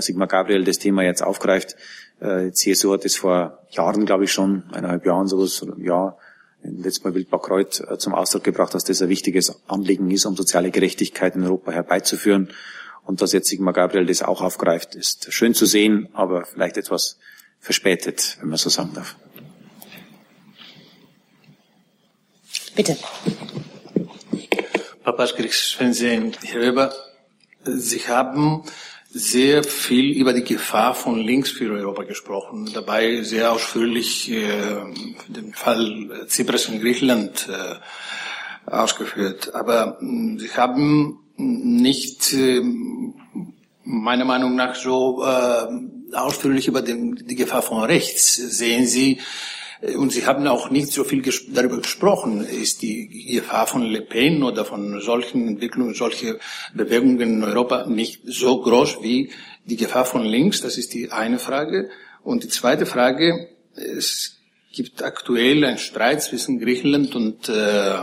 Sigmar Gabriel das Thema jetzt aufgreift. Äh, CSU hat es vor Jahren, glaube ich schon, eineinhalb Jahren sowas, oder ja, letztes Mal Wildbackreuth äh, zum Ausdruck gebracht, dass das ein wichtiges Anliegen ist, um soziale Gerechtigkeit in Europa herbeizuführen. Und dass jetzt Sigmar Gabriel das auch aufgreift, ist schön zu sehen, aber vielleicht etwas verspätet, wenn man so sagen darf.
Bitte.
Papas Kriegsfernsehen. Herr Weber, Sie haben sehr viel über die Gefahr von links für Europa gesprochen, dabei sehr ausführlich äh, den Fall Zypras in Griechenland äh, ausgeführt. Aber äh, Sie haben nicht äh, meiner Meinung nach so äh, ausführlich über den, die Gefahr von rechts. Sehen Sie äh, und Sie haben auch nicht so viel ges darüber gesprochen. Ist die Gefahr von Le Pen oder von solchen Entwicklungen, solche Bewegungen in Europa nicht so groß wie die Gefahr von links? Das ist die eine Frage. Und die zweite Frage, es gibt aktuell einen Streit zwischen Griechenland und äh,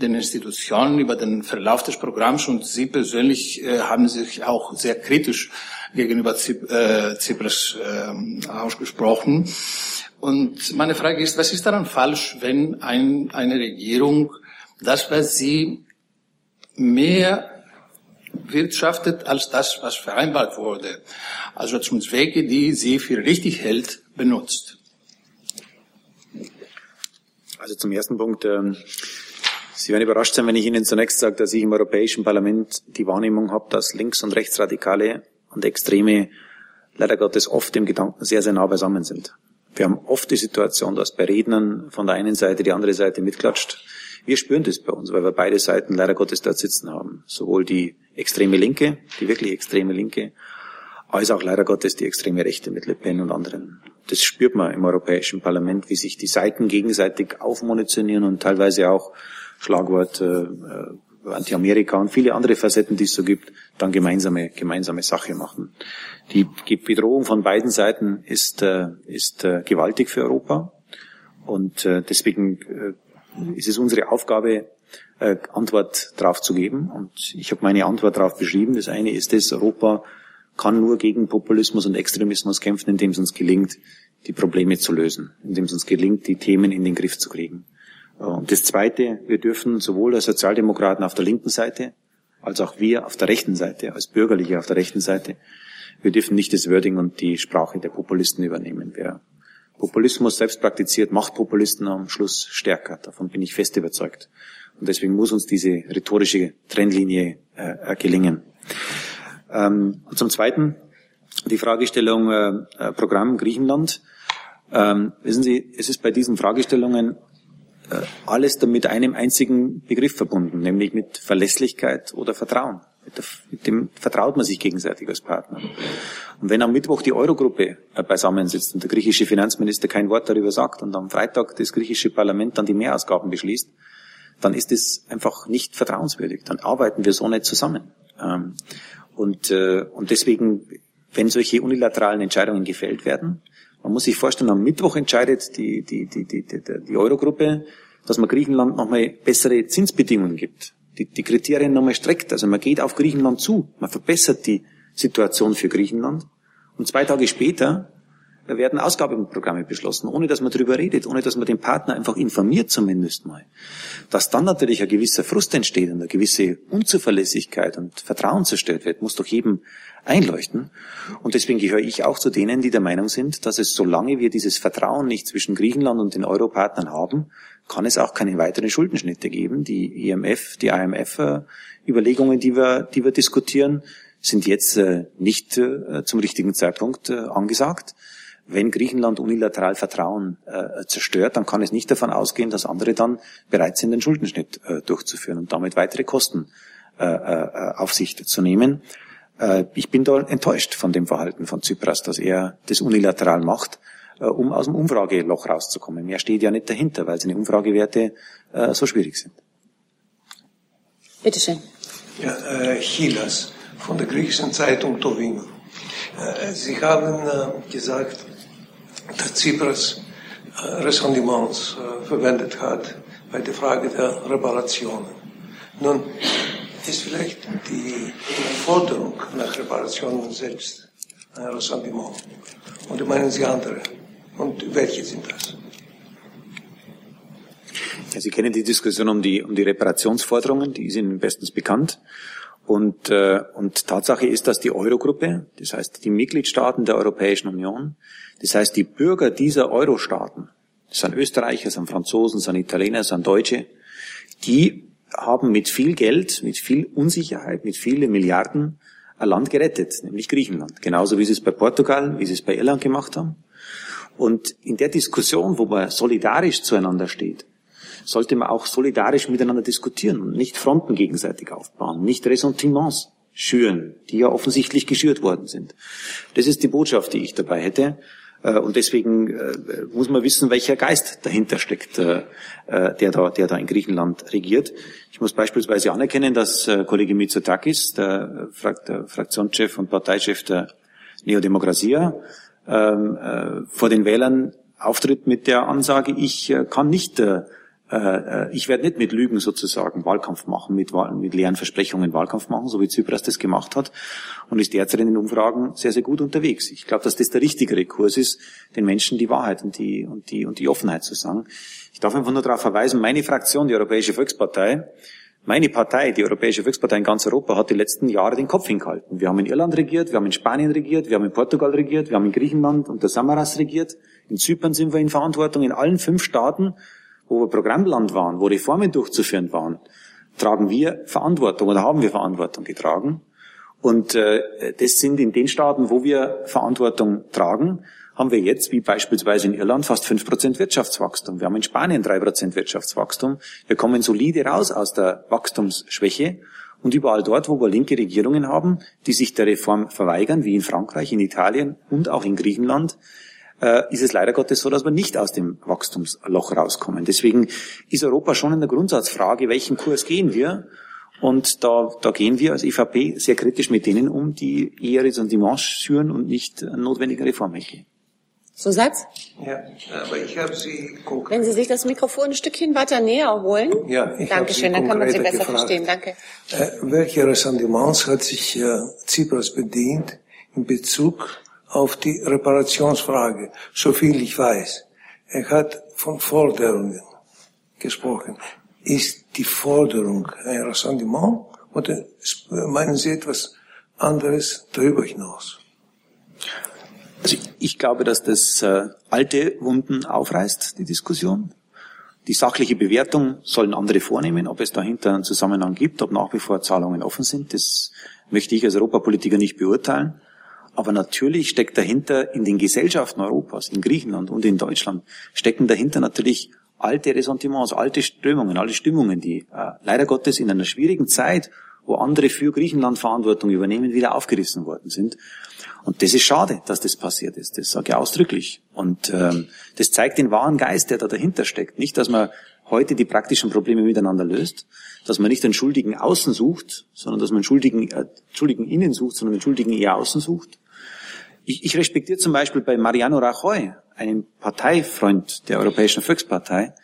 den Institutionen über den Verlauf des Programms und Sie persönlich äh, haben sich auch sehr kritisch gegenüber Zyp äh, Zypras äh, ausgesprochen. Und meine Frage ist, was ist daran falsch, wenn ein, eine Regierung das, was sie mehr wirtschaftet als das, was vereinbart wurde, also zum Zwecke, die sie für richtig hält, benutzt?
Also zum ersten Punkt, ähm, Sie werden überrascht sein, wenn ich Ihnen zunächst sage, dass ich im Europäischen Parlament die Wahrnehmung habe, dass Links- und Rechtsradikale und Extreme leider Gottes oft im Gedanken sehr, sehr nah beisammen sind. Wir haben oft die Situation, dass bei Rednern von der einen Seite die andere Seite mitklatscht. Wir spüren das bei uns, weil wir beide Seiten leider Gottes dort sitzen haben. Sowohl die extreme Linke, die wirklich extreme Linke, als auch leider Gottes die extreme Rechte mit Le Pen und anderen. Das spürt man im Europäischen Parlament, wie sich die Seiten gegenseitig aufmunitionieren und teilweise auch Schlagwort äh, Anti-Amerika und viele andere Facetten, die es so gibt, dann gemeinsame, gemeinsame Sache machen. Die Bedrohung von beiden Seiten ist, äh, ist äh, gewaltig für Europa und äh, deswegen ist es unsere Aufgabe, Antwort darauf zu geben. Und ich habe meine Antwort darauf beschrieben. Das eine ist es, Europa kann nur gegen Populismus und Extremismus kämpfen, indem es uns gelingt, die Probleme zu lösen, indem es uns gelingt, die Themen in den Griff zu kriegen. Und das Zweite, wir dürfen sowohl als Sozialdemokraten auf der linken Seite als auch wir auf der rechten Seite, als Bürgerliche auf der rechten Seite, wir dürfen nicht das Wording und die Sprache der Populisten übernehmen. Wer Populismus selbst praktiziert, macht Populisten am Schluss stärker. Davon bin ich fest überzeugt. Und deswegen muss uns diese rhetorische Trennlinie äh, gelingen. Ähm, zum Zweiten die Fragestellung äh, äh, Programm Griechenland. Ähm, wissen Sie, es ist bei diesen Fragestellungen äh, alles mit einem einzigen Begriff verbunden, nämlich mit Verlässlichkeit oder Vertrauen. Mit dem vertraut man sich gegenseitig als Partner. Und wenn am Mittwoch die Eurogruppe äh, beisammensitzt und der griechische Finanzminister kein Wort darüber sagt und am Freitag das griechische Parlament dann die Mehrausgaben beschließt, dann ist es einfach nicht vertrauenswürdig. Dann arbeiten wir so nicht zusammen. Ähm, und, äh, und deswegen, wenn solche unilateralen Entscheidungen gefällt werden, man muss sich vorstellen, am Mittwoch entscheidet die, die, die, die, die, die Eurogruppe, dass man Griechenland nochmal bessere Zinsbedingungen gibt. Die, die Kriterien nochmal streckt. Also man geht auf Griechenland zu. Man verbessert die Situation für Griechenland. Und zwei Tage später werden Ausgabenprogramme beschlossen, ohne dass man darüber redet, ohne dass man den Partner einfach informiert zumindest mal. Dass dann natürlich ein gewisser Frust entsteht und eine gewisse Unzuverlässigkeit und Vertrauen zerstört wird, muss doch jedem einleuchten. Und deswegen gehöre ich auch zu denen, die der Meinung sind, dass es, solange wir dieses Vertrauen nicht zwischen Griechenland und den Europartnern haben, kann es auch keine weiteren Schuldenschnitte geben. Die IMF, die IMF-Überlegungen, die wir, die wir diskutieren, sind jetzt äh, nicht äh, zum richtigen Zeitpunkt äh, angesagt. Wenn Griechenland unilateral Vertrauen zerstört, dann kann es nicht davon ausgehen, dass andere dann bereit sind, den Schuldenschnitt durchzuführen und damit weitere Kosten auf sich zu nehmen. Äh, ich bin da enttäuscht von dem Verhalten von Tsipras, dass er das unilateral macht, äh, um aus dem Umfrageloch rauszukommen. Mehr steht ja nicht dahinter, weil seine Umfragewerte äh, so schwierig sind.
Bitte schön.
Ja, äh, Chilas von der griechischen Zeitung Tovino. Äh, Sie haben äh, gesagt, dass Tsipras äh, Ressentiments äh, verwendet hat bei der Frage der Reparationen. Nun, ist vielleicht die Forderung nach Reparationen selbst ein Ressentiment. Und meinen Sie andere? Und welche sind das?
Ja, Sie kennen die Diskussion um die, um die Reparationsforderungen, die Ihnen bestens bekannt. Und, äh, und Tatsache ist, dass die Eurogruppe, das heißt die Mitgliedstaaten der Europäischen Union, das heißt die Bürger dieser Euro-Staaten, das sind Österreicher, das sind Franzosen, das sind Italiener, das sind Deutsche, die haben mit viel Geld, mit viel Unsicherheit, mit vielen Milliarden ein Land gerettet, nämlich Griechenland. Genauso wie sie es bei Portugal, wie sie es bei Irland gemacht haben. Und in der Diskussion, wo man solidarisch zueinander steht, sollte man auch solidarisch miteinander diskutieren und nicht Fronten gegenseitig aufbauen, nicht Ressentiments schüren, die ja offensichtlich geschürt worden sind. Das ist die Botschaft, die ich dabei hätte. Äh, und deswegen äh, muss man wissen, welcher Geist dahinter steckt, äh, der da, der da in Griechenland regiert. Ich muss beispielsweise anerkennen, dass Kollege Mitsotakis, der, Fraktionschef und Parteichef der Neodemokratia, ähm, vor den Wählern auftritt mit der Ansage, ich kann nicht äh, ich werde nicht mit Lügen sozusagen Wahlkampf machen, mit, mit leeren Versprechungen Wahlkampf machen, so wie Tsipras das gemacht hat und ist derzeit in den Umfragen sehr, sehr gut unterwegs. Ich glaube, dass das der richtigere Kurs ist, den Menschen die Wahrheit und die, und die, und die Offenheit zu sagen. Ich darf einfach nur darauf verweisen, meine Fraktion, die Europäische Volkspartei, meine Partei, die Europäische Volkspartei in ganz Europa, hat die letzten Jahre den Kopf hingehalten. Wir haben in Irland regiert, wir haben in Spanien regiert, wir haben in Portugal regiert, wir haben in Griechenland unter Samaras regiert, in Zypern sind wir in Verantwortung, in allen fünf Staaten wo wir Programmland waren, wo Reformen durchzuführen waren, tragen wir Verantwortung oder haben wir Verantwortung getragen. Und äh, das sind in den Staaten, wo wir Verantwortung tragen, haben wir jetzt, wie beispielsweise in Irland, fast fünf Prozent Wirtschaftswachstum. Wir haben in Spanien drei Prozent Wirtschaftswachstum. Wir kommen solide raus aus der Wachstumsschwäche. Und überall dort, wo wir linke Regierungen haben, die sich der Reform verweigern, wie in Frankreich, in Italien und auch in Griechenland, ist es leider Gottes so, dass wir nicht aus dem Wachstumsloch rauskommen. Deswegen ist Europa schon in der Grundsatzfrage, welchen Kurs gehen wir? Und da, da gehen wir als EVP sehr kritisch mit denen um, die eher Ressentiments schüren und nicht notwendige Reformen gehen.
Zusatz?
Ja, aber ich habe Sie
konkret. Wenn Sie sich das Mikrofon ein Stückchen weiter näher holen.
Ja, ich
Dankeschön, dann kann man Sie besser gefragt, verstehen. Danke.
Äh, welche Ressentiments hat sich äh, Tsipras bedient in Bezug auf die Reparationsfrage, so viel ich weiß. Er hat von Forderungen gesprochen. Ist die Forderung ein Ressentiment oder meinen Sie etwas anderes darüber hinaus?
Also ich glaube, dass das äh, alte Wunden aufreißt, die Diskussion. Die sachliche Bewertung sollen andere vornehmen, ob es dahinter einen Zusammenhang gibt, ob nach wie vor Zahlungen offen sind. Das möchte ich als Europapolitiker nicht beurteilen. Aber natürlich steckt dahinter in den Gesellschaften Europas, in Griechenland und in Deutschland, stecken dahinter natürlich alte Ressentiments, alte Strömungen, alte Stimmungen, die äh, leider Gottes in einer schwierigen Zeit, wo andere für Griechenland Verantwortung übernehmen, wieder aufgerissen worden sind. Und das ist schade, dass das passiert ist. Das sage ich ausdrücklich. Und ähm, das zeigt den wahren Geist, der da dahinter steckt. Nicht, dass man heute die praktischen Probleme miteinander löst, dass man nicht den Schuldigen außen sucht, sondern dass man Schuldigen, äh, Schuldigen innen sucht, sondern den Schuldigen eher außen sucht. Ich, ich respektiere zum Beispiel bei Mariano Rajoy, einem Parteifreund der Europäischen Volkspartei,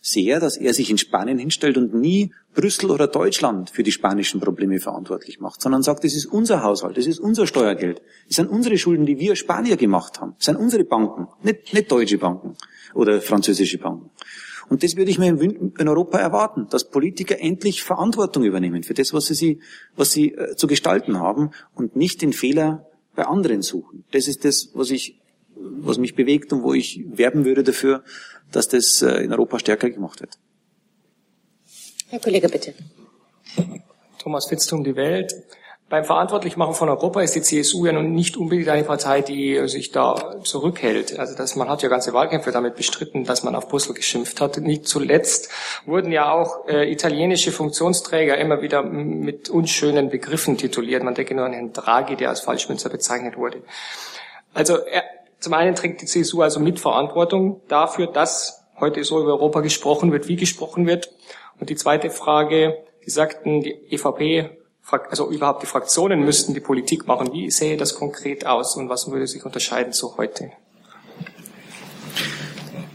sehr, dass er sich in Spanien hinstellt und nie Brüssel oder Deutschland für die spanischen Probleme verantwortlich macht, sondern sagt, es ist unser Haushalt, es ist unser Steuergeld, es sind unsere Schulden, die wir Spanier gemacht haben, es sind unsere Banken, nicht, nicht deutsche Banken oder französische Banken. Und das würde ich mir in Europa erwarten, dass Politiker endlich Verantwortung übernehmen für das, was sie, was sie äh, zu gestalten haben und nicht den Fehler bei anderen suchen. Das ist das, was ich, was mich bewegt und wo ich werben würde dafür, dass das äh, in Europa stärker gemacht wird.
Herr Kollege, bitte.
Thomas Fitztum, die Welt. Beim Verantwortlichmachen von Europa ist die CSU ja nun nicht unbedingt eine Partei, die sich da zurückhält. Also dass man hat ja ganze Wahlkämpfe damit bestritten, dass man auf Brüssel geschimpft hat. Nicht zuletzt wurden ja auch äh, italienische Funktionsträger immer wieder mit unschönen Begriffen tituliert. Man denke nur an Herrn Draghi, der als Falschmünzer bezeichnet wurde. Also er, zum einen trägt die CSU also Mitverantwortung dafür, dass heute so über Europa gesprochen wird, wie gesprochen wird. Und die zweite Frage, Sie sagten, die EVP also überhaupt die Fraktionen müssten die Politik machen. Wie sähe das konkret aus und was würde sich unterscheiden zu heute?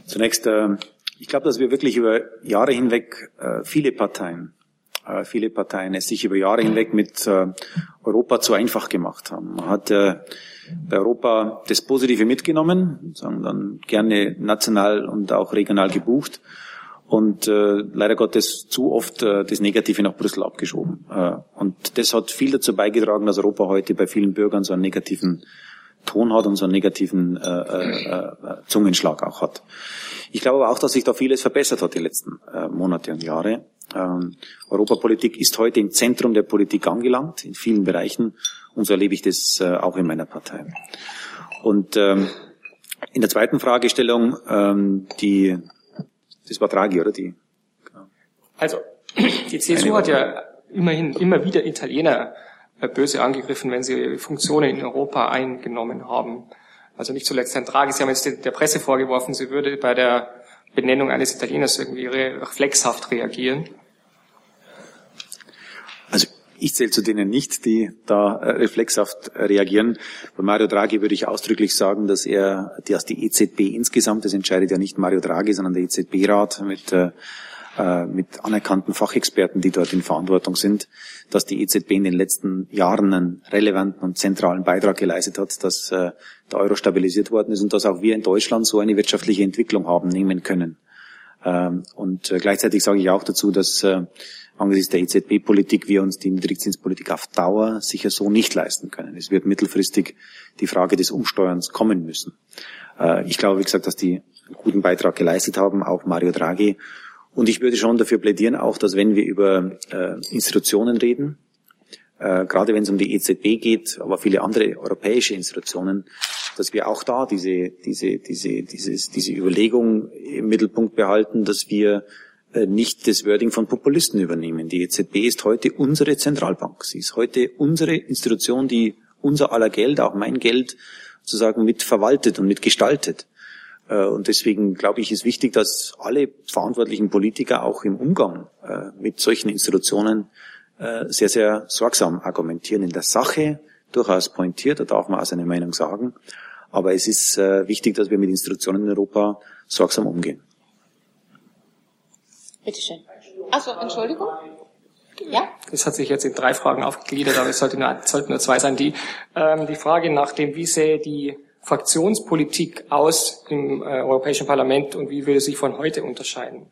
Zunächst, äh, ich glaube, dass wir wirklich über Jahre hinweg äh, viele Parteien, äh, viele Parteien es sich über Jahre hinweg mit Europa zu einfach gemacht haben. Man hat bei Europa das Positive mitgenommen, sagen dann gerne national und auch regional gebucht und äh, leider Gottes zu oft äh, das Negative nach Brüssel abgeschoben. Äh, und das hat viel dazu beigetragen, dass Europa heute bei vielen Bürgern so einen negativen Ton hat und so einen negativen äh, äh, äh, Zungenschlag auch hat. Ich glaube aber auch, dass sich da vieles verbessert hat die letzten äh, Monate und Jahre. Ähm, Europapolitik ist heute im Zentrum der Politik angelangt, in vielen Bereichen. Und so erlebe ich das äh, auch in meiner Partei. Und ähm, in der zweiten Fragestellung, ähm, die, das war Draghi, oder die?
Also, die CSU hat ja immerhin immer wieder Italiener äh, böse angegriffen, wenn sie Funktionen in Europa eingenommen haben. Also nicht zuletzt Herrn Draghi, Sie haben jetzt der Presse vorgeworfen, sie würde bei der Benennung eines Italieners irgendwie reflexhaft reagieren.
Ich zähle zu denen nicht, die da äh, reflexhaft reagieren. Bei Mario Draghi würde ich ausdrücklich sagen, dass er, dass die EZB insgesamt, das entscheidet ja nicht Mario Draghi, sondern der EZB-Rat mit äh, äh, mit anerkannten Fachexperten, die dort in Verantwortung sind, dass die EZB in den letzten Jahren einen relevanten und zentralen Beitrag geleistet hat, dass äh, der Euro stabilisiert worden ist und dass auch wir in Deutschland so eine wirtschaftliche Entwicklung haben nehmen können. Ähm, und äh, gleichzeitig sage ich auch dazu, dass angesichts der EZB-Politik wir uns die Niedrigzinspolitik auf Dauer sicher so nicht leisten können. Es wird mittelfristig die Frage des Umsteuerns kommen müssen. Ich glaube, wie gesagt, dass die einen guten Beitrag geleistet haben, auch Mario Draghi. Und ich würde schon dafür plädieren, auch, dass wenn wir über äh, Institutionen reden, äh, gerade wenn es um die EZB geht, aber viele andere europäische Institutionen, dass wir auch da diese, diese, diese, dieses, diese Überlegung im Mittelpunkt behalten, dass wir äh, nicht das Wording von Populisten übernehmen. Die EZB ist heute unsere Zentralbank. Sie ist heute unsere Institution, die unser aller Geld, auch mein Geld, sozusagen mit verwaltet und mit gestaltet. Äh, und deswegen glaube ich, ist wichtig, dass alle verantwortlichen Politiker auch im Umgang äh, mit solchen Institutionen äh, sehr, sehr sorgsam argumentieren. In der Sache durchaus pointiert, da darf man auch seine Meinung sagen. Aber es ist wichtig, dass wir mit Institutionen in Europa sorgsam umgehen.
Bitte schön. Achso, Entschuldigung. Ja?
Das hat sich jetzt in drei Fragen aufgegliedert, aber es sollte nur, sollten nur zwei sein. Die, ähm, die Frage nach dem, wie sähe die Fraktionspolitik aus im äh, Europäischen Parlament und wie würde es sich von heute unterscheiden?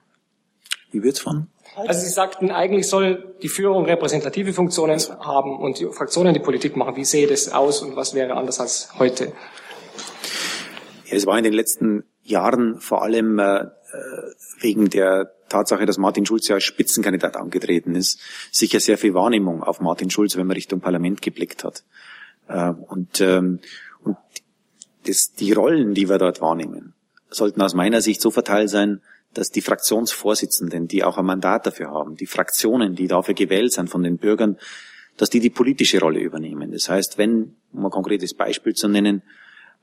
Wie wird's von?
Also Sie sagten, eigentlich soll die Führung repräsentative Funktionen haben und die Fraktionen die Politik machen. Wie sähe das aus und was wäre anders als heute?
Ja, es war in den letzten Jahren vor allem äh, wegen der Tatsache, dass Martin Schulz ja als Spitzenkandidat angetreten ist, sicher sehr viel Wahrnehmung auf Martin Schulz, wenn man Richtung Parlament geblickt hat. Äh, und, ähm, und das, die Rollen, die wir dort wahrnehmen, sollten aus meiner Sicht so verteilt sein, dass die Fraktionsvorsitzenden, die auch ein Mandat dafür haben, die Fraktionen, die dafür gewählt sind von den Bürgern, dass die die politische Rolle übernehmen. Das heißt, wenn, um ein konkretes Beispiel zu nennen,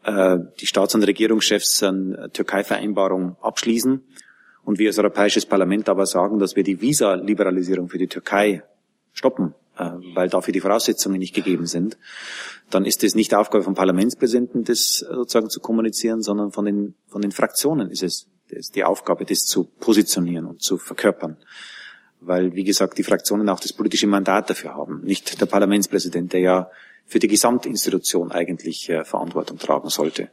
äh, die Staats- und Regierungschefs eine Türkei-Vereinbarung abschließen und wir als Europäisches Parlament aber sagen, dass wir die Visa-Liberalisierung für die Türkei stoppen, äh, weil dafür die Voraussetzungen nicht gegeben sind, dann ist es nicht Aufgabe vom Parlamentspräsidenten, das sozusagen zu kommunizieren, sondern von den, von den Fraktionen ist es ist die Aufgabe, das zu positionieren und zu verkörpern. Weil, wie gesagt, die Fraktionen auch das politische Mandat dafür haben. Nicht der Parlamentspräsident, der ja für die Gesamtinstitution eigentlich äh, Verantwortung tragen sollte.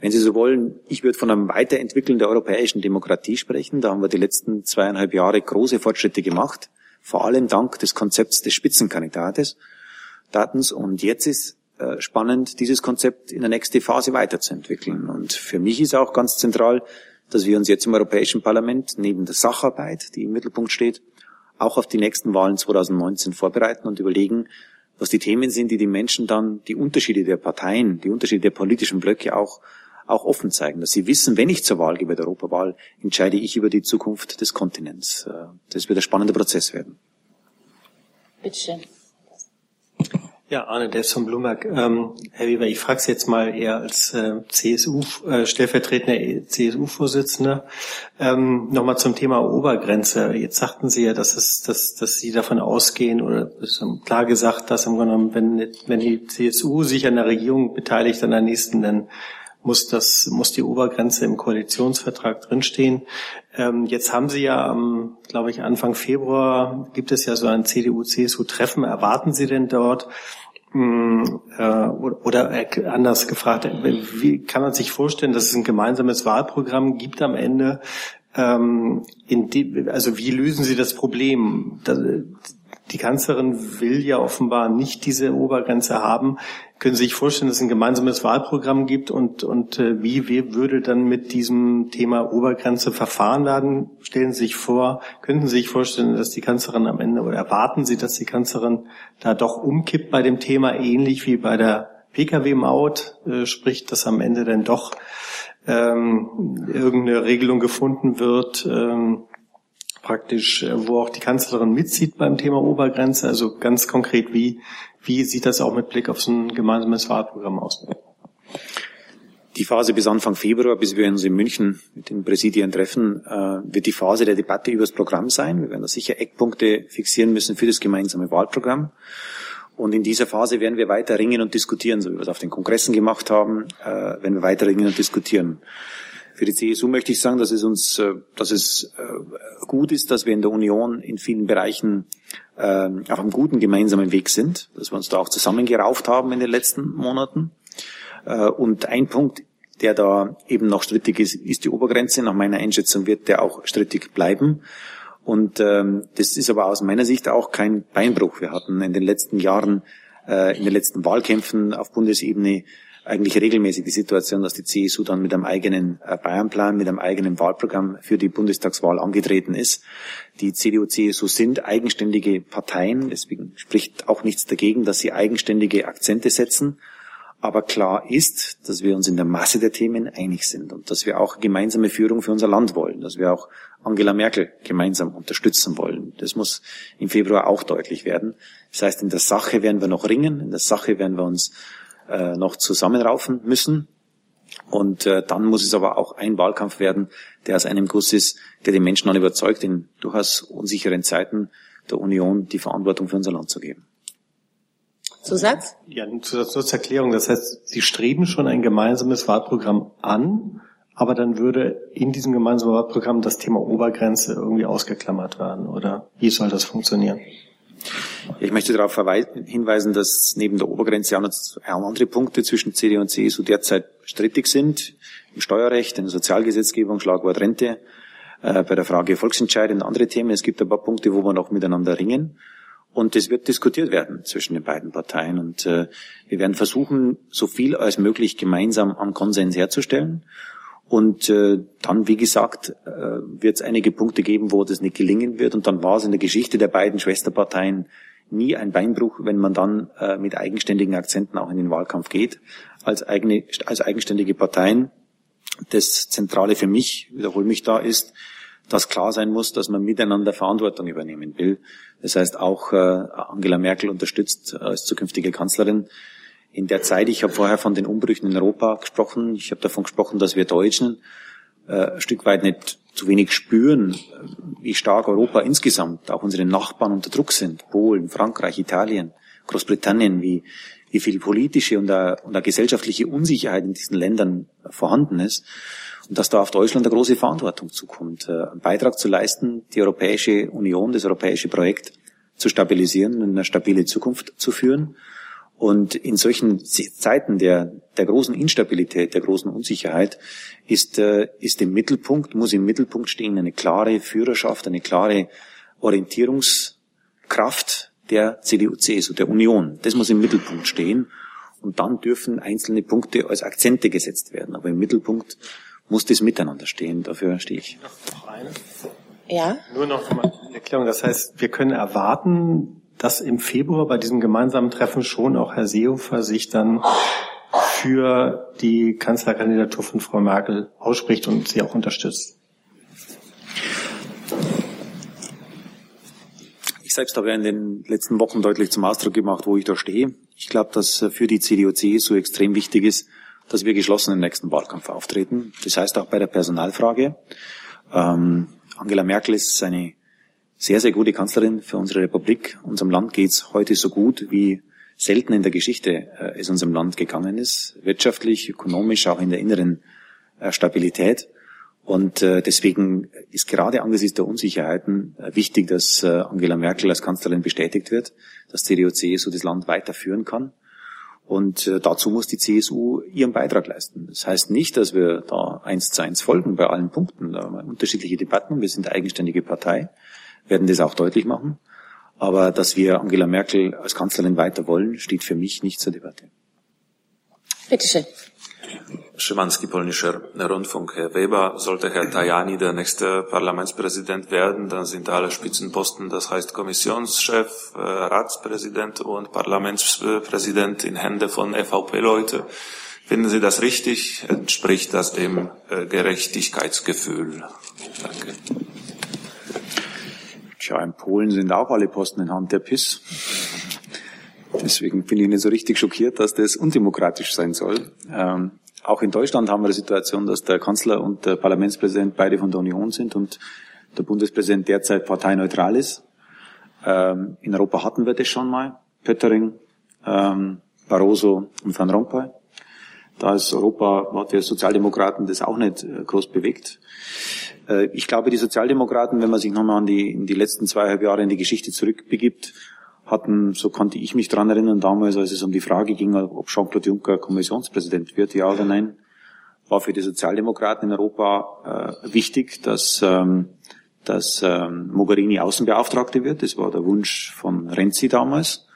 Wenn Sie so wollen, ich würde von einem Weiterentwickeln der europäischen Demokratie sprechen. Da haben wir die letzten zweieinhalb Jahre große Fortschritte gemacht, vor allem dank des Konzepts des Spitzenkandidates. Datens. Und jetzt ist äh, spannend, dieses Konzept in der nächsten Phase weiterzuentwickeln. Und für mich ist auch ganz zentral, dass wir uns jetzt im Europäischen Parlament neben der Sacharbeit, die im Mittelpunkt steht, auch auf die nächsten Wahlen 2019 vorbereiten und überlegen, was die Themen sind, die die Menschen dann die Unterschiede der Parteien, die Unterschiede der politischen Blöcke auch auch offen zeigen, dass sie wissen, wenn ich zur Wahl gehe bei der Europawahl, entscheide ich über die Zukunft des Kontinents. Äh, das wird ein spannender Prozess werden.
Bitte schön.
Ja, Arne Dess von Bloomberg. Ähm, Herr Weber, ich frage Sie jetzt mal eher als äh, CSU, äh, stellvertretender CSU-Vorsitzender. Ähm, Nochmal zum Thema Obergrenze. Jetzt sagten Sie ja, dass, es, dass, dass Sie davon ausgehen, oder es klar gesagt, dass im Grunde genommen, wenn, wenn die CSU sich an der Regierung beteiligt, an der nächsten, dann muss das, muss die Obergrenze im Koalitionsvertrag drinstehen. Ähm, jetzt haben Sie ja am, glaube ich, Anfang Februar gibt es ja so ein CDU-CSU-Treffen. Erwarten Sie denn dort, hm, äh, oder anders gefragt, wie kann man sich vorstellen, dass es ein gemeinsames Wahlprogramm gibt am Ende? Ähm, also wie lösen Sie das Problem? die Kanzlerin will ja offenbar nicht diese Obergrenze haben. Können Sie sich vorstellen, dass es ein gemeinsames Wahlprogramm gibt und, und äh, wie, wie würde dann mit diesem Thema Obergrenze verfahren werden? Stellen Sie sich vor, könnten Sie sich vorstellen, dass die Kanzlerin am Ende oder erwarten Sie, dass die Kanzlerin da doch umkippt bei dem Thema, ähnlich wie bei der Pkw-Maut, äh, sprich, dass am Ende dann doch ähm, irgendeine Regelung gefunden wird, ähm, praktisch, äh, wo auch die Kanzlerin mitzieht beim Thema Obergrenze. Also ganz konkret, wie, wie sieht das auch mit Blick auf so ein gemeinsames Wahlprogramm aus?
Die Phase bis Anfang Februar, bis wir uns in München mit den Präsidien treffen, äh, wird die Phase der Debatte über das Programm sein. Wir werden da sicher Eckpunkte fixieren müssen für das gemeinsame Wahlprogramm. Und in dieser Phase werden wir weiter ringen und diskutieren, so wie wir es auf den Kongressen gemacht haben, äh, werden wir weiter ringen und diskutieren. Für die CSU möchte ich sagen, dass es uns, äh, dass es äh, gut ist, dass wir in der Union in vielen Bereichen äh, auf einem guten gemeinsamen Weg sind, dass wir uns da auch zusammengerauft haben in den letzten Monaten. Äh, und ein Punkt, der da eben noch strittig ist, ist die Obergrenze. Nach meiner Einschätzung wird der auch strittig bleiben. Und ähm, das ist aber aus meiner Sicht auch kein Beinbruch. Wir hatten in den letzten Jahren, in den letzten Wahlkämpfen auf Bundesebene eigentlich regelmäßig die Situation, dass die CSU dann mit einem eigenen äh, Bayernplan, mit einem eigenen Wahlprogramm für die Bundestagswahl angetreten ist. Die CDU, CSU sind eigenständige Parteien, deswegen spricht auch nichts dagegen, dass sie eigenständige Akzente setzen. Aber klar ist, dass wir uns in der Masse der Themen einig sind und dass wir auch gemeinsame Führung für unser Land wollen, dass wir auch Angela Merkel gemeinsam unterstützen wollen. Das muss im Februar auch deutlich werden. Das heißt, in der Sache werden wir noch ringen, in der Sache werden wir uns äh, noch zusammenraufen müssen. Und äh, dann muss es aber auch ein Wahlkampf werden, der aus einem Guss ist, der die Menschen dann überzeugt, in durchaus unsicheren Zeiten der Union die Verantwortung für unser Land zu geben.
Zusatz?
Ja, Zusatz zur Erklärung. Das heißt, Sie streben schon ein gemeinsames Wahlprogramm an, aber dann würde in diesem gemeinsamen Wahlprogramm das Thema Obergrenze irgendwie ausgeklammert werden, oder wie soll das funktionieren?
Ich möchte darauf hinweisen, dass neben der Obergrenze auch noch andere Punkte zwischen CDU und CSU derzeit strittig sind. Im Steuerrecht, in der Sozialgesetzgebung, Schlagwort Rente, äh, bei der Frage Volksentscheid und andere Themen. Es gibt ein paar Punkte, wo wir noch miteinander ringen. Und es wird diskutiert werden zwischen den beiden Parteien. Und äh, wir werden versuchen, so viel als möglich gemeinsam am Konsens herzustellen. Und äh, dann, wie gesagt, äh, wird es einige Punkte geben, wo das nicht gelingen wird. Und dann war es in der Geschichte der beiden Schwesterparteien nie ein Beinbruch, wenn man dann äh, mit eigenständigen Akzenten auch in den Wahlkampf geht, als, eigene, als eigenständige Parteien. Das Zentrale für mich, wiederhole mich da, ist, dass klar sein muss, dass man miteinander Verantwortung übernehmen will. Das heißt, auch äh, Angela Merkel unterstützt äh, als zukünftige Kanzlerin in der Zeit. Ich habe vorher von den Umbrüchen in Europa gesprochen. Ich habe davon gesprochen, dass wir Deutschen äh, ein Stück weit nicht zu wenig spüren, wie stark Europa insgesamt, auch unsere Nachbarn unter Druck sind. Polen, Frankreich, Italien, Großbritannien, wie, wie viel politische und eine, und eine gesellschaftliche Unsicherheit in diesen Ländern vorhanden ist und dass da auf Deutschland eine große Verantwortung zukommt, äh, einen Beitrag zu leisten, die Europäische Union, das europäische Projekt zu stabilisieren und eine stabile Zukunft zu führen. Und in solchen Zeiten der, der großen Instabilität, der großen Unsicherheit ist, äh, ist im Mittelpunkt, muss im Mittelpunkt stehen eine klare Führerschaft, eine klare Orientierungskraft der CDU-CSU, der Union. Das muss im Mittelpunkt stehen. Und dann dürfen einzelne Punkte als Akzente gesetzt werden. Aber im Mittelpunkt muss das miteinander stehen. Dafür stehe ich.
Noch eine?
Ja.
Nur noch eine Erklärung. Das heißt, wir können erwarten, dass im Februar bei diesem gemeinsamen Treffen schon auch Herr Seehofer sich dann für die Kanzlerkandidatur von Frau Merkel ausspricht und sie auch unterstützt.
Ich selbst habe in den letzten Wochen deutlich zum Ausdruck gemacht, wo ich da stehe. Ich glaube, dass für die CDU-CSU extrem wichtig ist, dass wir geschlossen im nächsten Wahlkampf auftreten. Das heißt auch bei der Personalfrage. Ähm, Angela Merkel ist eine sehr, sehr gute Kanzlerin für unsere Republik. Unserem Land geht's heute so gut, wie selten in der Geschichte äh, es unserem Land gegangen ist. Wirtschaftlich, ökonomisch, auch in der inneren äh, Stabilität. Und äh, deswegen ist gerade angesichts der Unsicherheiten äh, wichtig, dass äh, Angela Merkel als Kanzlerin bestätigt wird, dass CDU-CSU das Land weiterführen kann. Und äh, dazu muss die CSU ihren Beitrag leisten. Das heißt nicht, dass wir da eins zu eins folgen bei allen Punkten. Da haben wir unterschiedliche Debatten. Wir sind eine eigenständige Partei, werden das auch deutlich machen. Aber dass wir Angela Merkel als Kanzlerin weiter wollen, steht für mich nicht zur Debatte.
Bitte schön.
Szymanski, polnischer Rundfunk. Herr Weber, sollte Herr Tajani der nächste Parlamentspräsident werden, dann sind alle Spitzenposten, das heißt Kommissionschef, äh, Ratspräsident und Parlamentspräsident in Hände von EVP-Leute. Finden Sie das richtig? Entspricht das dem äh, Gerechtigkeitsgefühl? Danke.
Tja, in Polen sind auch alle Posten in Hand der PIS. Deswegen bin ich nicht so richtig schockiert, dass das undemokratisch sein soll. Ähm, auch in Deutschland haben wir die Situation, dass der Kanzler und der Parlamentspräsident beide von der Union sind und der Bundespräsident derzeit parteineutral ist. Ähm, in Europa hatten wir das schon mal. Pöttering, ähm, Barroso und Van Rompuy. Da ist Europa, hat die Sozialdemokraten das auch nicht äh, groß bewegt. Äh, ich glaube, die Sozialdemokraten, wenn man sich nochmal an die, in die letzten zweieinhalb Jahre in die Geschichte zurückbegibt, hatten, so konnte ich mich dran erinnern, damals, als es um die Frage ging, ob Jean-Claude Juncker Kommissionspräsident wird, ja oder nein, war für die Sozialdemokraten in Europa äh, wichtig, dass, ähm, dass ähm, Mogherini Außenbeauftragte wird. Das war der Wunsch von Renzi damals.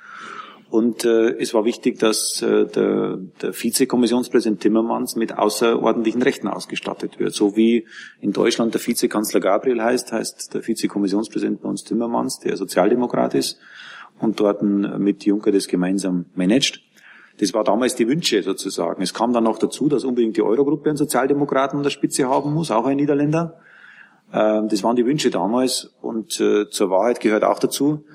Und äh, es war wichtig, dass äh, der, der Vizekommissionspräsident Timmermans mit außerordentlichen Rechten ausgestattet wird. So wie in Deutschland der Vizekanzler Gabriel heißt, heißt der Vizekommissionspräsident bei uns Timmermans, der Sozialdemokrat ist und dort mit Juncker das gemeinsam managt. Das war damals die Wünsche sozusagen. Es kam dann noch dazu, dass unbedingt die Eurogruppe einen Sozialdemokraten an der Spitze haben muss, auch ein Niederländer. Ähm, das waren die Wünsche damals und äh, zur Wahrheit gehört auch dazu,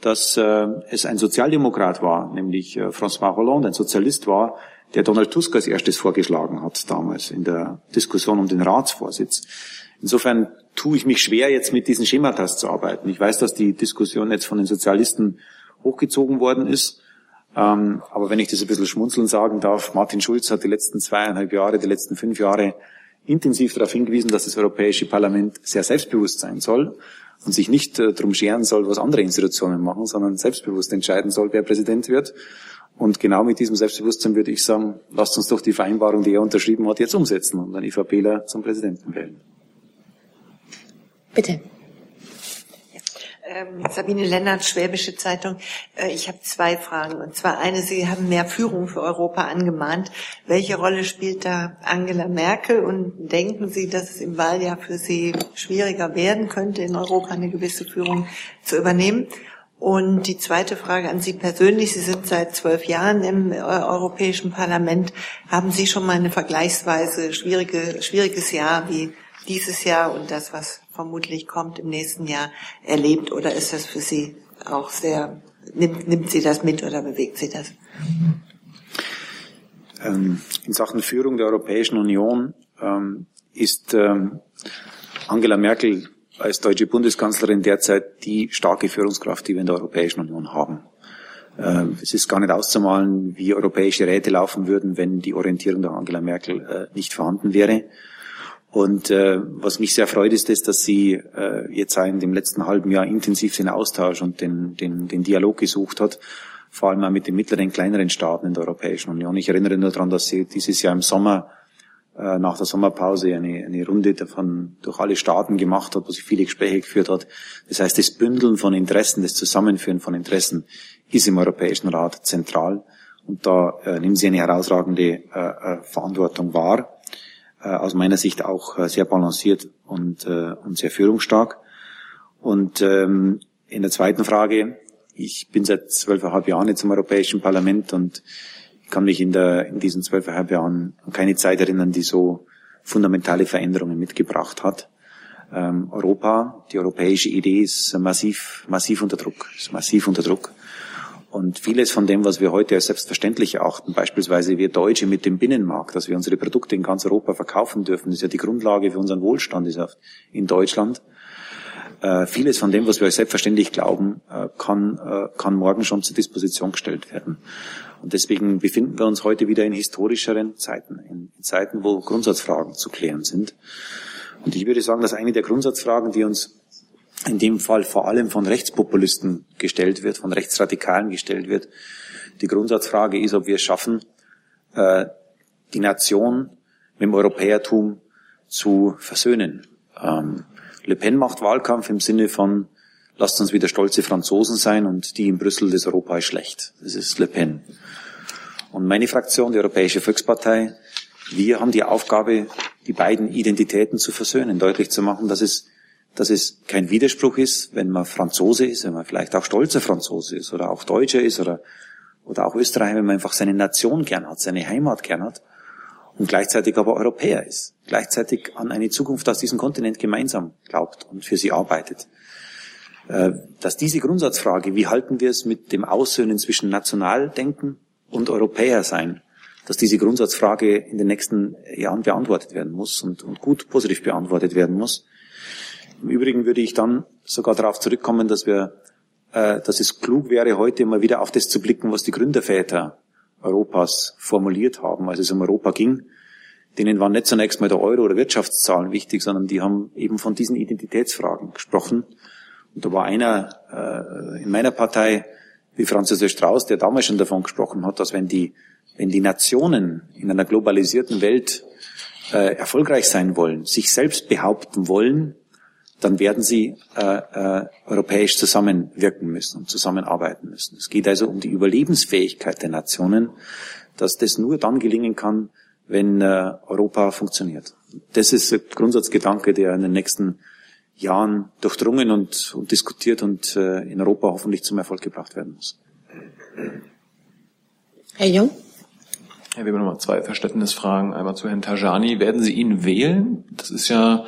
dass äh, es ein Sozialdemokrat war, nämlich äh, François Hollande, ein Sozialist war, der Donald Tusk als erstes vorgeschlagen hat damals in der Diskussion um den Ratsvorsitz. Insofern tue ich mich schwer, jetzt mit diesen Schematas zu arbeiten. Ich weiß, dass die Diskussion jetzt von den Sozialisten hochgezogen worden ist. Ähm, aber wenn ich das ein bisschen schmunzeln sagen darf, Martin Schulz hat die letzten zweieinhalb Jahre, die letzten fünf Jahre intensiv darauf hingewiesen, dass das Europäische Parlament sehr selbstbewusst sein soll und sich nicht äh, darum scheren soll, was andere Institutionen machen, sondern selbstbewusst entscheiden soll, wer Präsident wird. Und genau mit diesem Selbstbewusstsein würde ich sagen, lasst uns doch die Vereinbarung, die er unterschrieben hat, jetzt umsetzen und einen IVPler zum Präsidenten wählen.
Bitte.
Ähm, Sabine Lennart, Schwäbische Zeitung. Äh, ich habe zwei Fragen. Und zwar eine, Sie haben mehr Führung für Europa angemahnt. Welche Rolle spielt da Angela Merkel? Und denken Sie, dass es im Wahljahr für Sie schwieriger werden könnte, in Europa eine gewisse Führung zu übernehmen? Und die zweite Frage an Sie persönlich. Sie sind seit zwölf Jahren im äh, Europäischen Parlament. Haben Sie schon mal eine vergleichsweise schwierige, schwieriges Jahr wie dieses Jahr und das, was vermutlich kommt im nächsten Jahr, erlebt? Oder ist das für Sie auch sehr, nimmt, nimmt Sie das mit oder bewegt Sie das?
Ähm, in Sachen Führung der Europäischen Union ähm, ist ähm, Angela Merkel als deutsche Bundeskanzlerin derzeit die starke Führungskraft, die wir in der Europäischen Union haben. Es ist gar nicht auszumalen, wie europäische Räte laufen würden, wenn die Orientierung der Angela Merkel äh, nicht vorhanden wäre. Und äh, was mich sehr freut, ist, das, dass sie äh, jetzt in dem letzten halben Jahr intensiv den Austausch und den, den, den Dialog gesucht hat, vor allem auch mit den mittleren, kleineren Staaten in der Europäischen Union. Ich erinnere nur daran, dass sie dieses Jahr im Sommer äh, nach der Sommerpause eine, eine Runde davon durch alle Staaten gemacht hat, wo sie viele Gespräche geführt hat. Das heißt, das Bündeln von Interessen, das Zusammenführen von Interessen ist im Europäischen Rat zentral. Und da äh, nimmt sie eine herausragende äh, äh Verantwortung wahr. Äh, aus meiner Sicht auch äh, sehr balanciert und, äh, und sehr führungsstark. Und ähm, in der zweiten Frage, ich bin seit zwölfeinhalb Jahren jetzt im Europäischen Parlament und kann mich in, der, in diesen zwölfeinhalb Jahren an keine Zeit erinnern, die so fundamentale Veränderungen mitgebracht hat. Ähm, Europa, die europäische Idee ist massiv, massiv unter Druck, ist massiv unter Druck. Und vieles von dem, was wir heute als selbstverständlich erachten, beispielsweise wir Deutsche mit dem Binnenmarkt, dass wir unsere Produkte in ganz Europa verkaufen dürfen, ist ja die Grundlage für unseren Wohlstand ist in Deutschland. Äh, vieles von dem, was wir als selbstverständlich glauben, äh, kann, äh, kann morgen schon zur Disposition gestellt werden. Und deswegen befinden wir uns heute wieder in historischeren Zeiten, in, in Zeiten, wo Grundsatzfragen zu klären sind. Und ich würde sagen, dass eine der Grundsatzfragen, die uns in dem Fall vor allem von Rechtspopulisten gestellt wird, von Rechtsradikalen gestellt wird. Die Grundsatzfrage ist, ob wir es schaffen, äh, die Nation mit dem Europäertum zu versöhnen. Ähm, Le Pen macht Wahlkampf im Sinne von lasst uns wieder stolze Franzosen sein und die in Brüssel, das Europa ist schlecht. Das ist Le Pen. Und meine Fraktion, die Europäische Volkspartei, wir haben die Aufgabe, die beiden Identitäten zu versöhnen, deutlich zu machen, dass es, dass es kein Widerspruch ist, wenn man Franzose ist, wenn man vielleicht auch stolzer Franzose ist oder auch Deutscher ist oder, oder auch Österreicher, wenn man einfach seine Nation gern hat, seine Heimat gern hat und gleichzeitig aber Europäer ist, gleichzeitig an eine Zukunft aus diesem Kontinent gemeinsam glaubt und für sie arbeitet. Äh, dass diese Grundsatzfrage, wie halten wir es mit dem Aussöhnen zwischen Nationaldenken und Europäer sein, dass diese Grundsatzfrage in den nächsten Jahren beantwortet werden muss und, und gut positiv beantwortet werden muss. Im Übrigen würde ich dann sogar darauf zurückkommen, dass wir, äh, dass es klug wäre, heute mal wieder auf das zu blicken, was die Gründerväter Europas formuliert haben, als es um Europa ging. Denen waren nicht zunächst mal der Euro oder Wirtschaftszahlen wichtig, sondern die haben eben von diesen Identitätsfragen gesprochen. Und da war einer äh, in meiner Partei, wie Franz Josef Strauß, der damals schon davon gesprochen hat, dass wenn die, wenn die Nationen in einer globalisierten Welt äh, erfolgreich sein wollen, sich selbst behaupten wollen, dann werden sie äh, äh, europäisch zusammenwirken müssen und zusammenarbeiten müssen. Es geht also um die Überlebensfähigkeit der Nationen, dass das nur dann gelingen kann, wenn äh, Europa funktioniert. Das ist der Grundsatzgedanke, der in den nächsten Jahren durchdrungen und, und diskutiert und äh, in Europa hoffentlich zum Erfolg gebracht werden muss.
Herr Jung?
Wir haben nochmal zwei Verständnisfragen. Einmal zu Herrn Tajani. Werden Sie ihn wählen? Das ist ja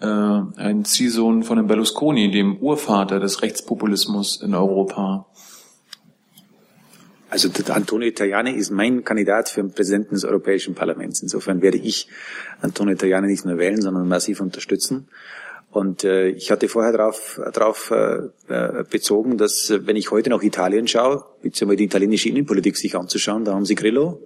äh, ein Ziehsohn von dem Berlusconi, dem Urvater des Rechtspopulismus in Europa.
Also Antonio Tajani ist mein Kandidat für den Präsidenten des Europäischen Parlaments. Insofern werde ich Antonio Tajani nicht nur wählen, sondern massiv unterstützen. Und äh, ich hatte vorher darauf drauf, äh, äh, bezogen, dass äh, wenn ich heute nach Italien schaue, beziehungsweise die italienische Innenpolitik sich anzuschauen, da haben sie Grillo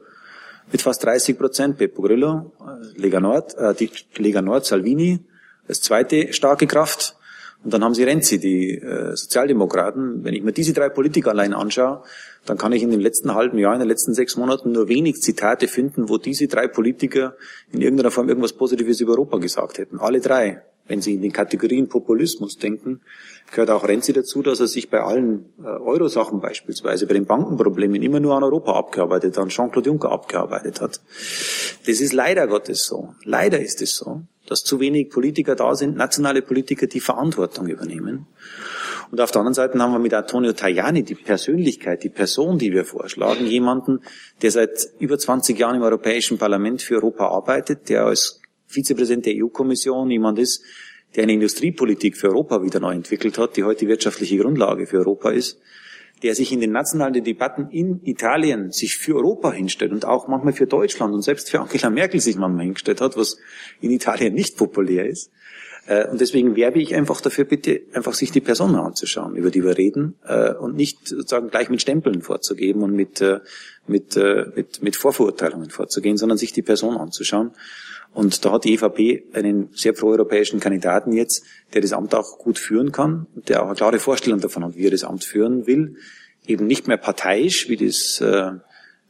mit fast 30 Prozent, Peppo Grillo, äh, Lega Nord, äh, die Lega Nord, Salvini, als zweite starke Kraft. Und dann haben sie Renzi, die äh, Sozialdemokraten. Wenn ich mir diese drei Politiker allein anschaue, dann kann ich in dem letzten halben Jahr, in den letzten sechs Monaten nur wenig Zitate finden, wo diese drei Politiker in irgendeiner Form irgendwas Positives über Europa gesagt hätten. Alle drei. Wenn Sie in den Kategorien Populismus denken, gehört auch Renzi dazu, dass er sich bei allen äh, Euro-Sachen beispielsweise, bei den Bankenproblemen immer nur an Europa abgearbeitet, an Jean-Claude Juncker abgearbeitet hat. Das ist leider Gottes so. Leider ist es so dass zu wenig Politiker da sind, nationale Politiker, die Verantwortung übernehmen. Und auf der anderen Seite haben wir mit Antonio Tajani die Persönlichkeit, die Person, die wir vorschlagen, jemanden, der seit über 20 Jahren im Europäischen Parlament für Europa arbeitet, der als Vizepräsident der EU-Kommission jemand ist, der eine Industriepolitik für Europa wieder neu entwickelt hat, die heute wirtschaftliche Grundlage für Europa ist, der sich in den nationalen Debatten in Italien sich für Europa hinstellt und auch manchmal für Deutschland und selbst für Angela Merkel sich manchmal hingestellt hat, was in Italien nicht populär ist. Äh, und deswegen werbe ich einfach dafür, bitte einfach sich die Personen anzuschauen, über die wir reden, äh, und nicht sozusagen gleich mit Stempeln vorzugeben und mit, äh, mit, mit, mit Vorverurteilungen vorzugehen, sondern sich die Person anzuschauen. Und da hat die EVP einen sehr proeuropäischen Kandidaten jetzt, der das Amt auch gut führen kann, der auch eine klare Vorstellung davon hat, wie er das Amt führen will. Eben nicht mehr parteiisch, wie das äh,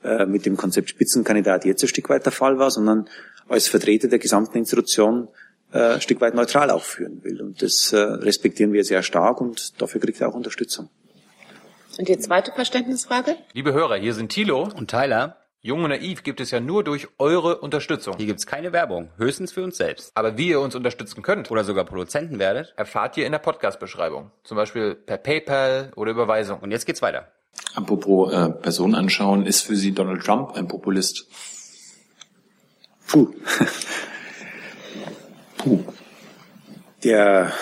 äh, mit dem Konzept Spitzenkandidat jetzt ein Stück weit der Fall war, sondern als Vertreter der gesamten Institution äh, ein Stück weit neutral auch führen will. Und das äh, respektieren wir sehr stark und dafür kriegt er auch Unterstützung.
Und die zweite Verständnisfrage?
Liebe Hörer, hier sind Thilo und Tyler. Jung und Naiv gibt es ja nur durch eure Unterstützung.
Hier gibt's keine Werbung, höchstens für uns selbst.
Aber wie ihr uns unterstützen könnt
oder sogar Produzenten werdet,
erfahrt ihr in der Podcast-Beschreibung. Zum Beispiel per PayPal oder Überweisung.
Und jetzt geht's weiter.
Apropos äh, Personen anschauen, ist für Sie Donald Trump ein Populist?
Puh. Puh. Der,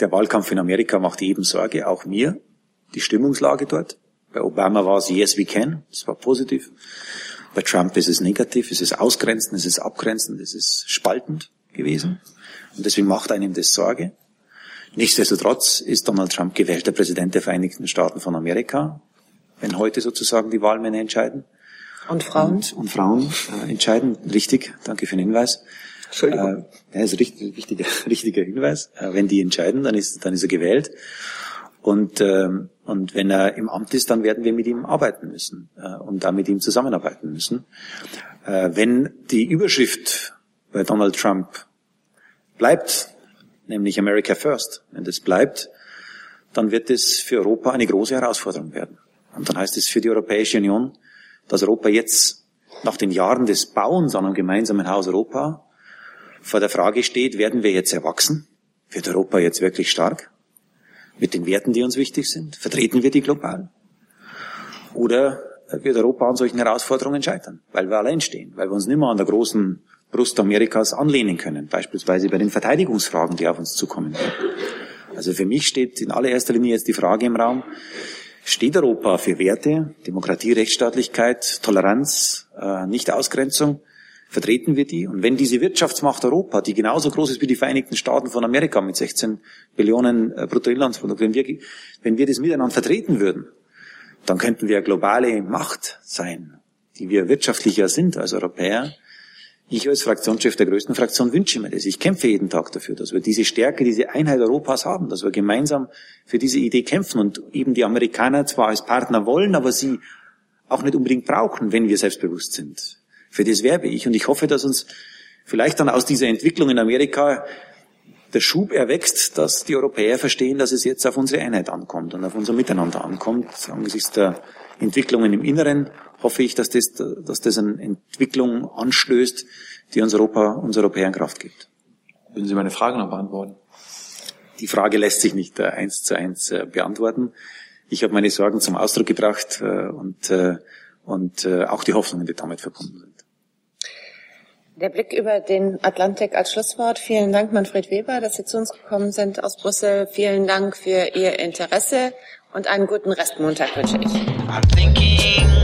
der Wahlkampf in Amerika macht eben Sorge, auch mir. Die Stimmungslage dort. Bei Obama war es Yes, we can. Das war positiv. Bei Trump ist es negativ, es ist ausgrenzend, es ist abgrenzend, es ist spaltend gewesen. Und deswegen macht einem das Sorge. Nichtsdestotrotz ist Donald Trump gewählter Präsident der Vereinigten Staaten von Amerika, wenn heute sozusagen die Wahlmänner entscheiden.
Und Frauen?
Und, und Frauen äh, entscheiden. Richtig, danke für den Hinweis.
Entschuldigung.
Äh, ja, ist richtig, richtiger, richtiger Hinweis. Äh, wenn die entscheiden, dann ist, dann ist er gewählt. Und, ähm, und wenn er im Amt ist, dann werden wir mit ihm arbeiten müssen äh, und da mit ihm zusammenarbeiten müssen. Äh, wenn die Überschrift bei Donald Trump bleibt, nämlich America First, wenn das bleibt, dann wird es für Europa eine große Herausforderung werden. Und dann heißt es für die Europäische Union, dass Europa jetzt nach den Jahren des Bauens an einem gemeinsamen Haus Europa vor der Frage steht, werden wir jetzt erwachsen? Wird Europa jetzt wirklich stark? Mit den Werten, die uns wichtig sind? Vertreten wir die global? Oder wird Europa an solchen Herausforderungen scheitern? Weil wir allein stehen, weil wir uns nicht mehr an der großen Brust Amerikas anlehnen können, beispielsweise bei den Verteidigungsfragen, die auf uns zukommen werden. Also für mich steht in allererster Linie jetzt die Frage im Raum, steht Europa für Werte, Demokratie, Rechtsstaatlichkeit, Toleranz, äh, Nichtausgrenzung? Vertreten wir die? Und wenn diese Wirtschaftsmacht Europa, die genauso groß ist wie die Vereinigten Staaten von Amerika mit 16 Billionen äh, Bruttoinlandsprodukt, wenn wir, wenn wir das miteinander vertreten würden, dann könnten wir globale Macht sein, die wir wirtschaftlicher sind als Europäer, ich als Fraktionschef der größten Fraktion wünsche mir das. Ich kämpfe jeden Tag dafür, dass wir diese Stärke, diese Einheit Europas haben, dass wir gemeinsam für diese Idee kämpfen und eben die Amerikaner zwar als Partner wollen, aber sie auch nicht unbedingt brauchen, wenn wir selbstbewusst sind. Für das werbe ich und ich hoffe, dass uns vielleicht dann aus dieser Entwicklung in Amerika der Schub erwächst, dass die Europäer verstehen, dass es jetzt auf unsere Einheit ankommt und auf unser Miteinander ankommt, angesichts der Entwicklungen im Inneren hoffe ich, dass das, dass das eine Entwicklung anstößt, die uns Europa, uns Europäern Kraft gibt.
Würden Sie meine Frage noch beantworten?
Die Frage lässt sich nicht äh, eins zu eins äh, beantworten. Ich habe meine Sorgen zum Ausdruck gebracht äh, und, und auch die Hoffnungen, die damit verbunden sind.
Der Blick über den Atlantik als Schlusswort. Vielen Dank, Manfred Weber, dass Sie zu uns gekommen sind aus Brüssel. Vielen Dank für Ihr Interesse und einen guten Restmontag wünsche ich.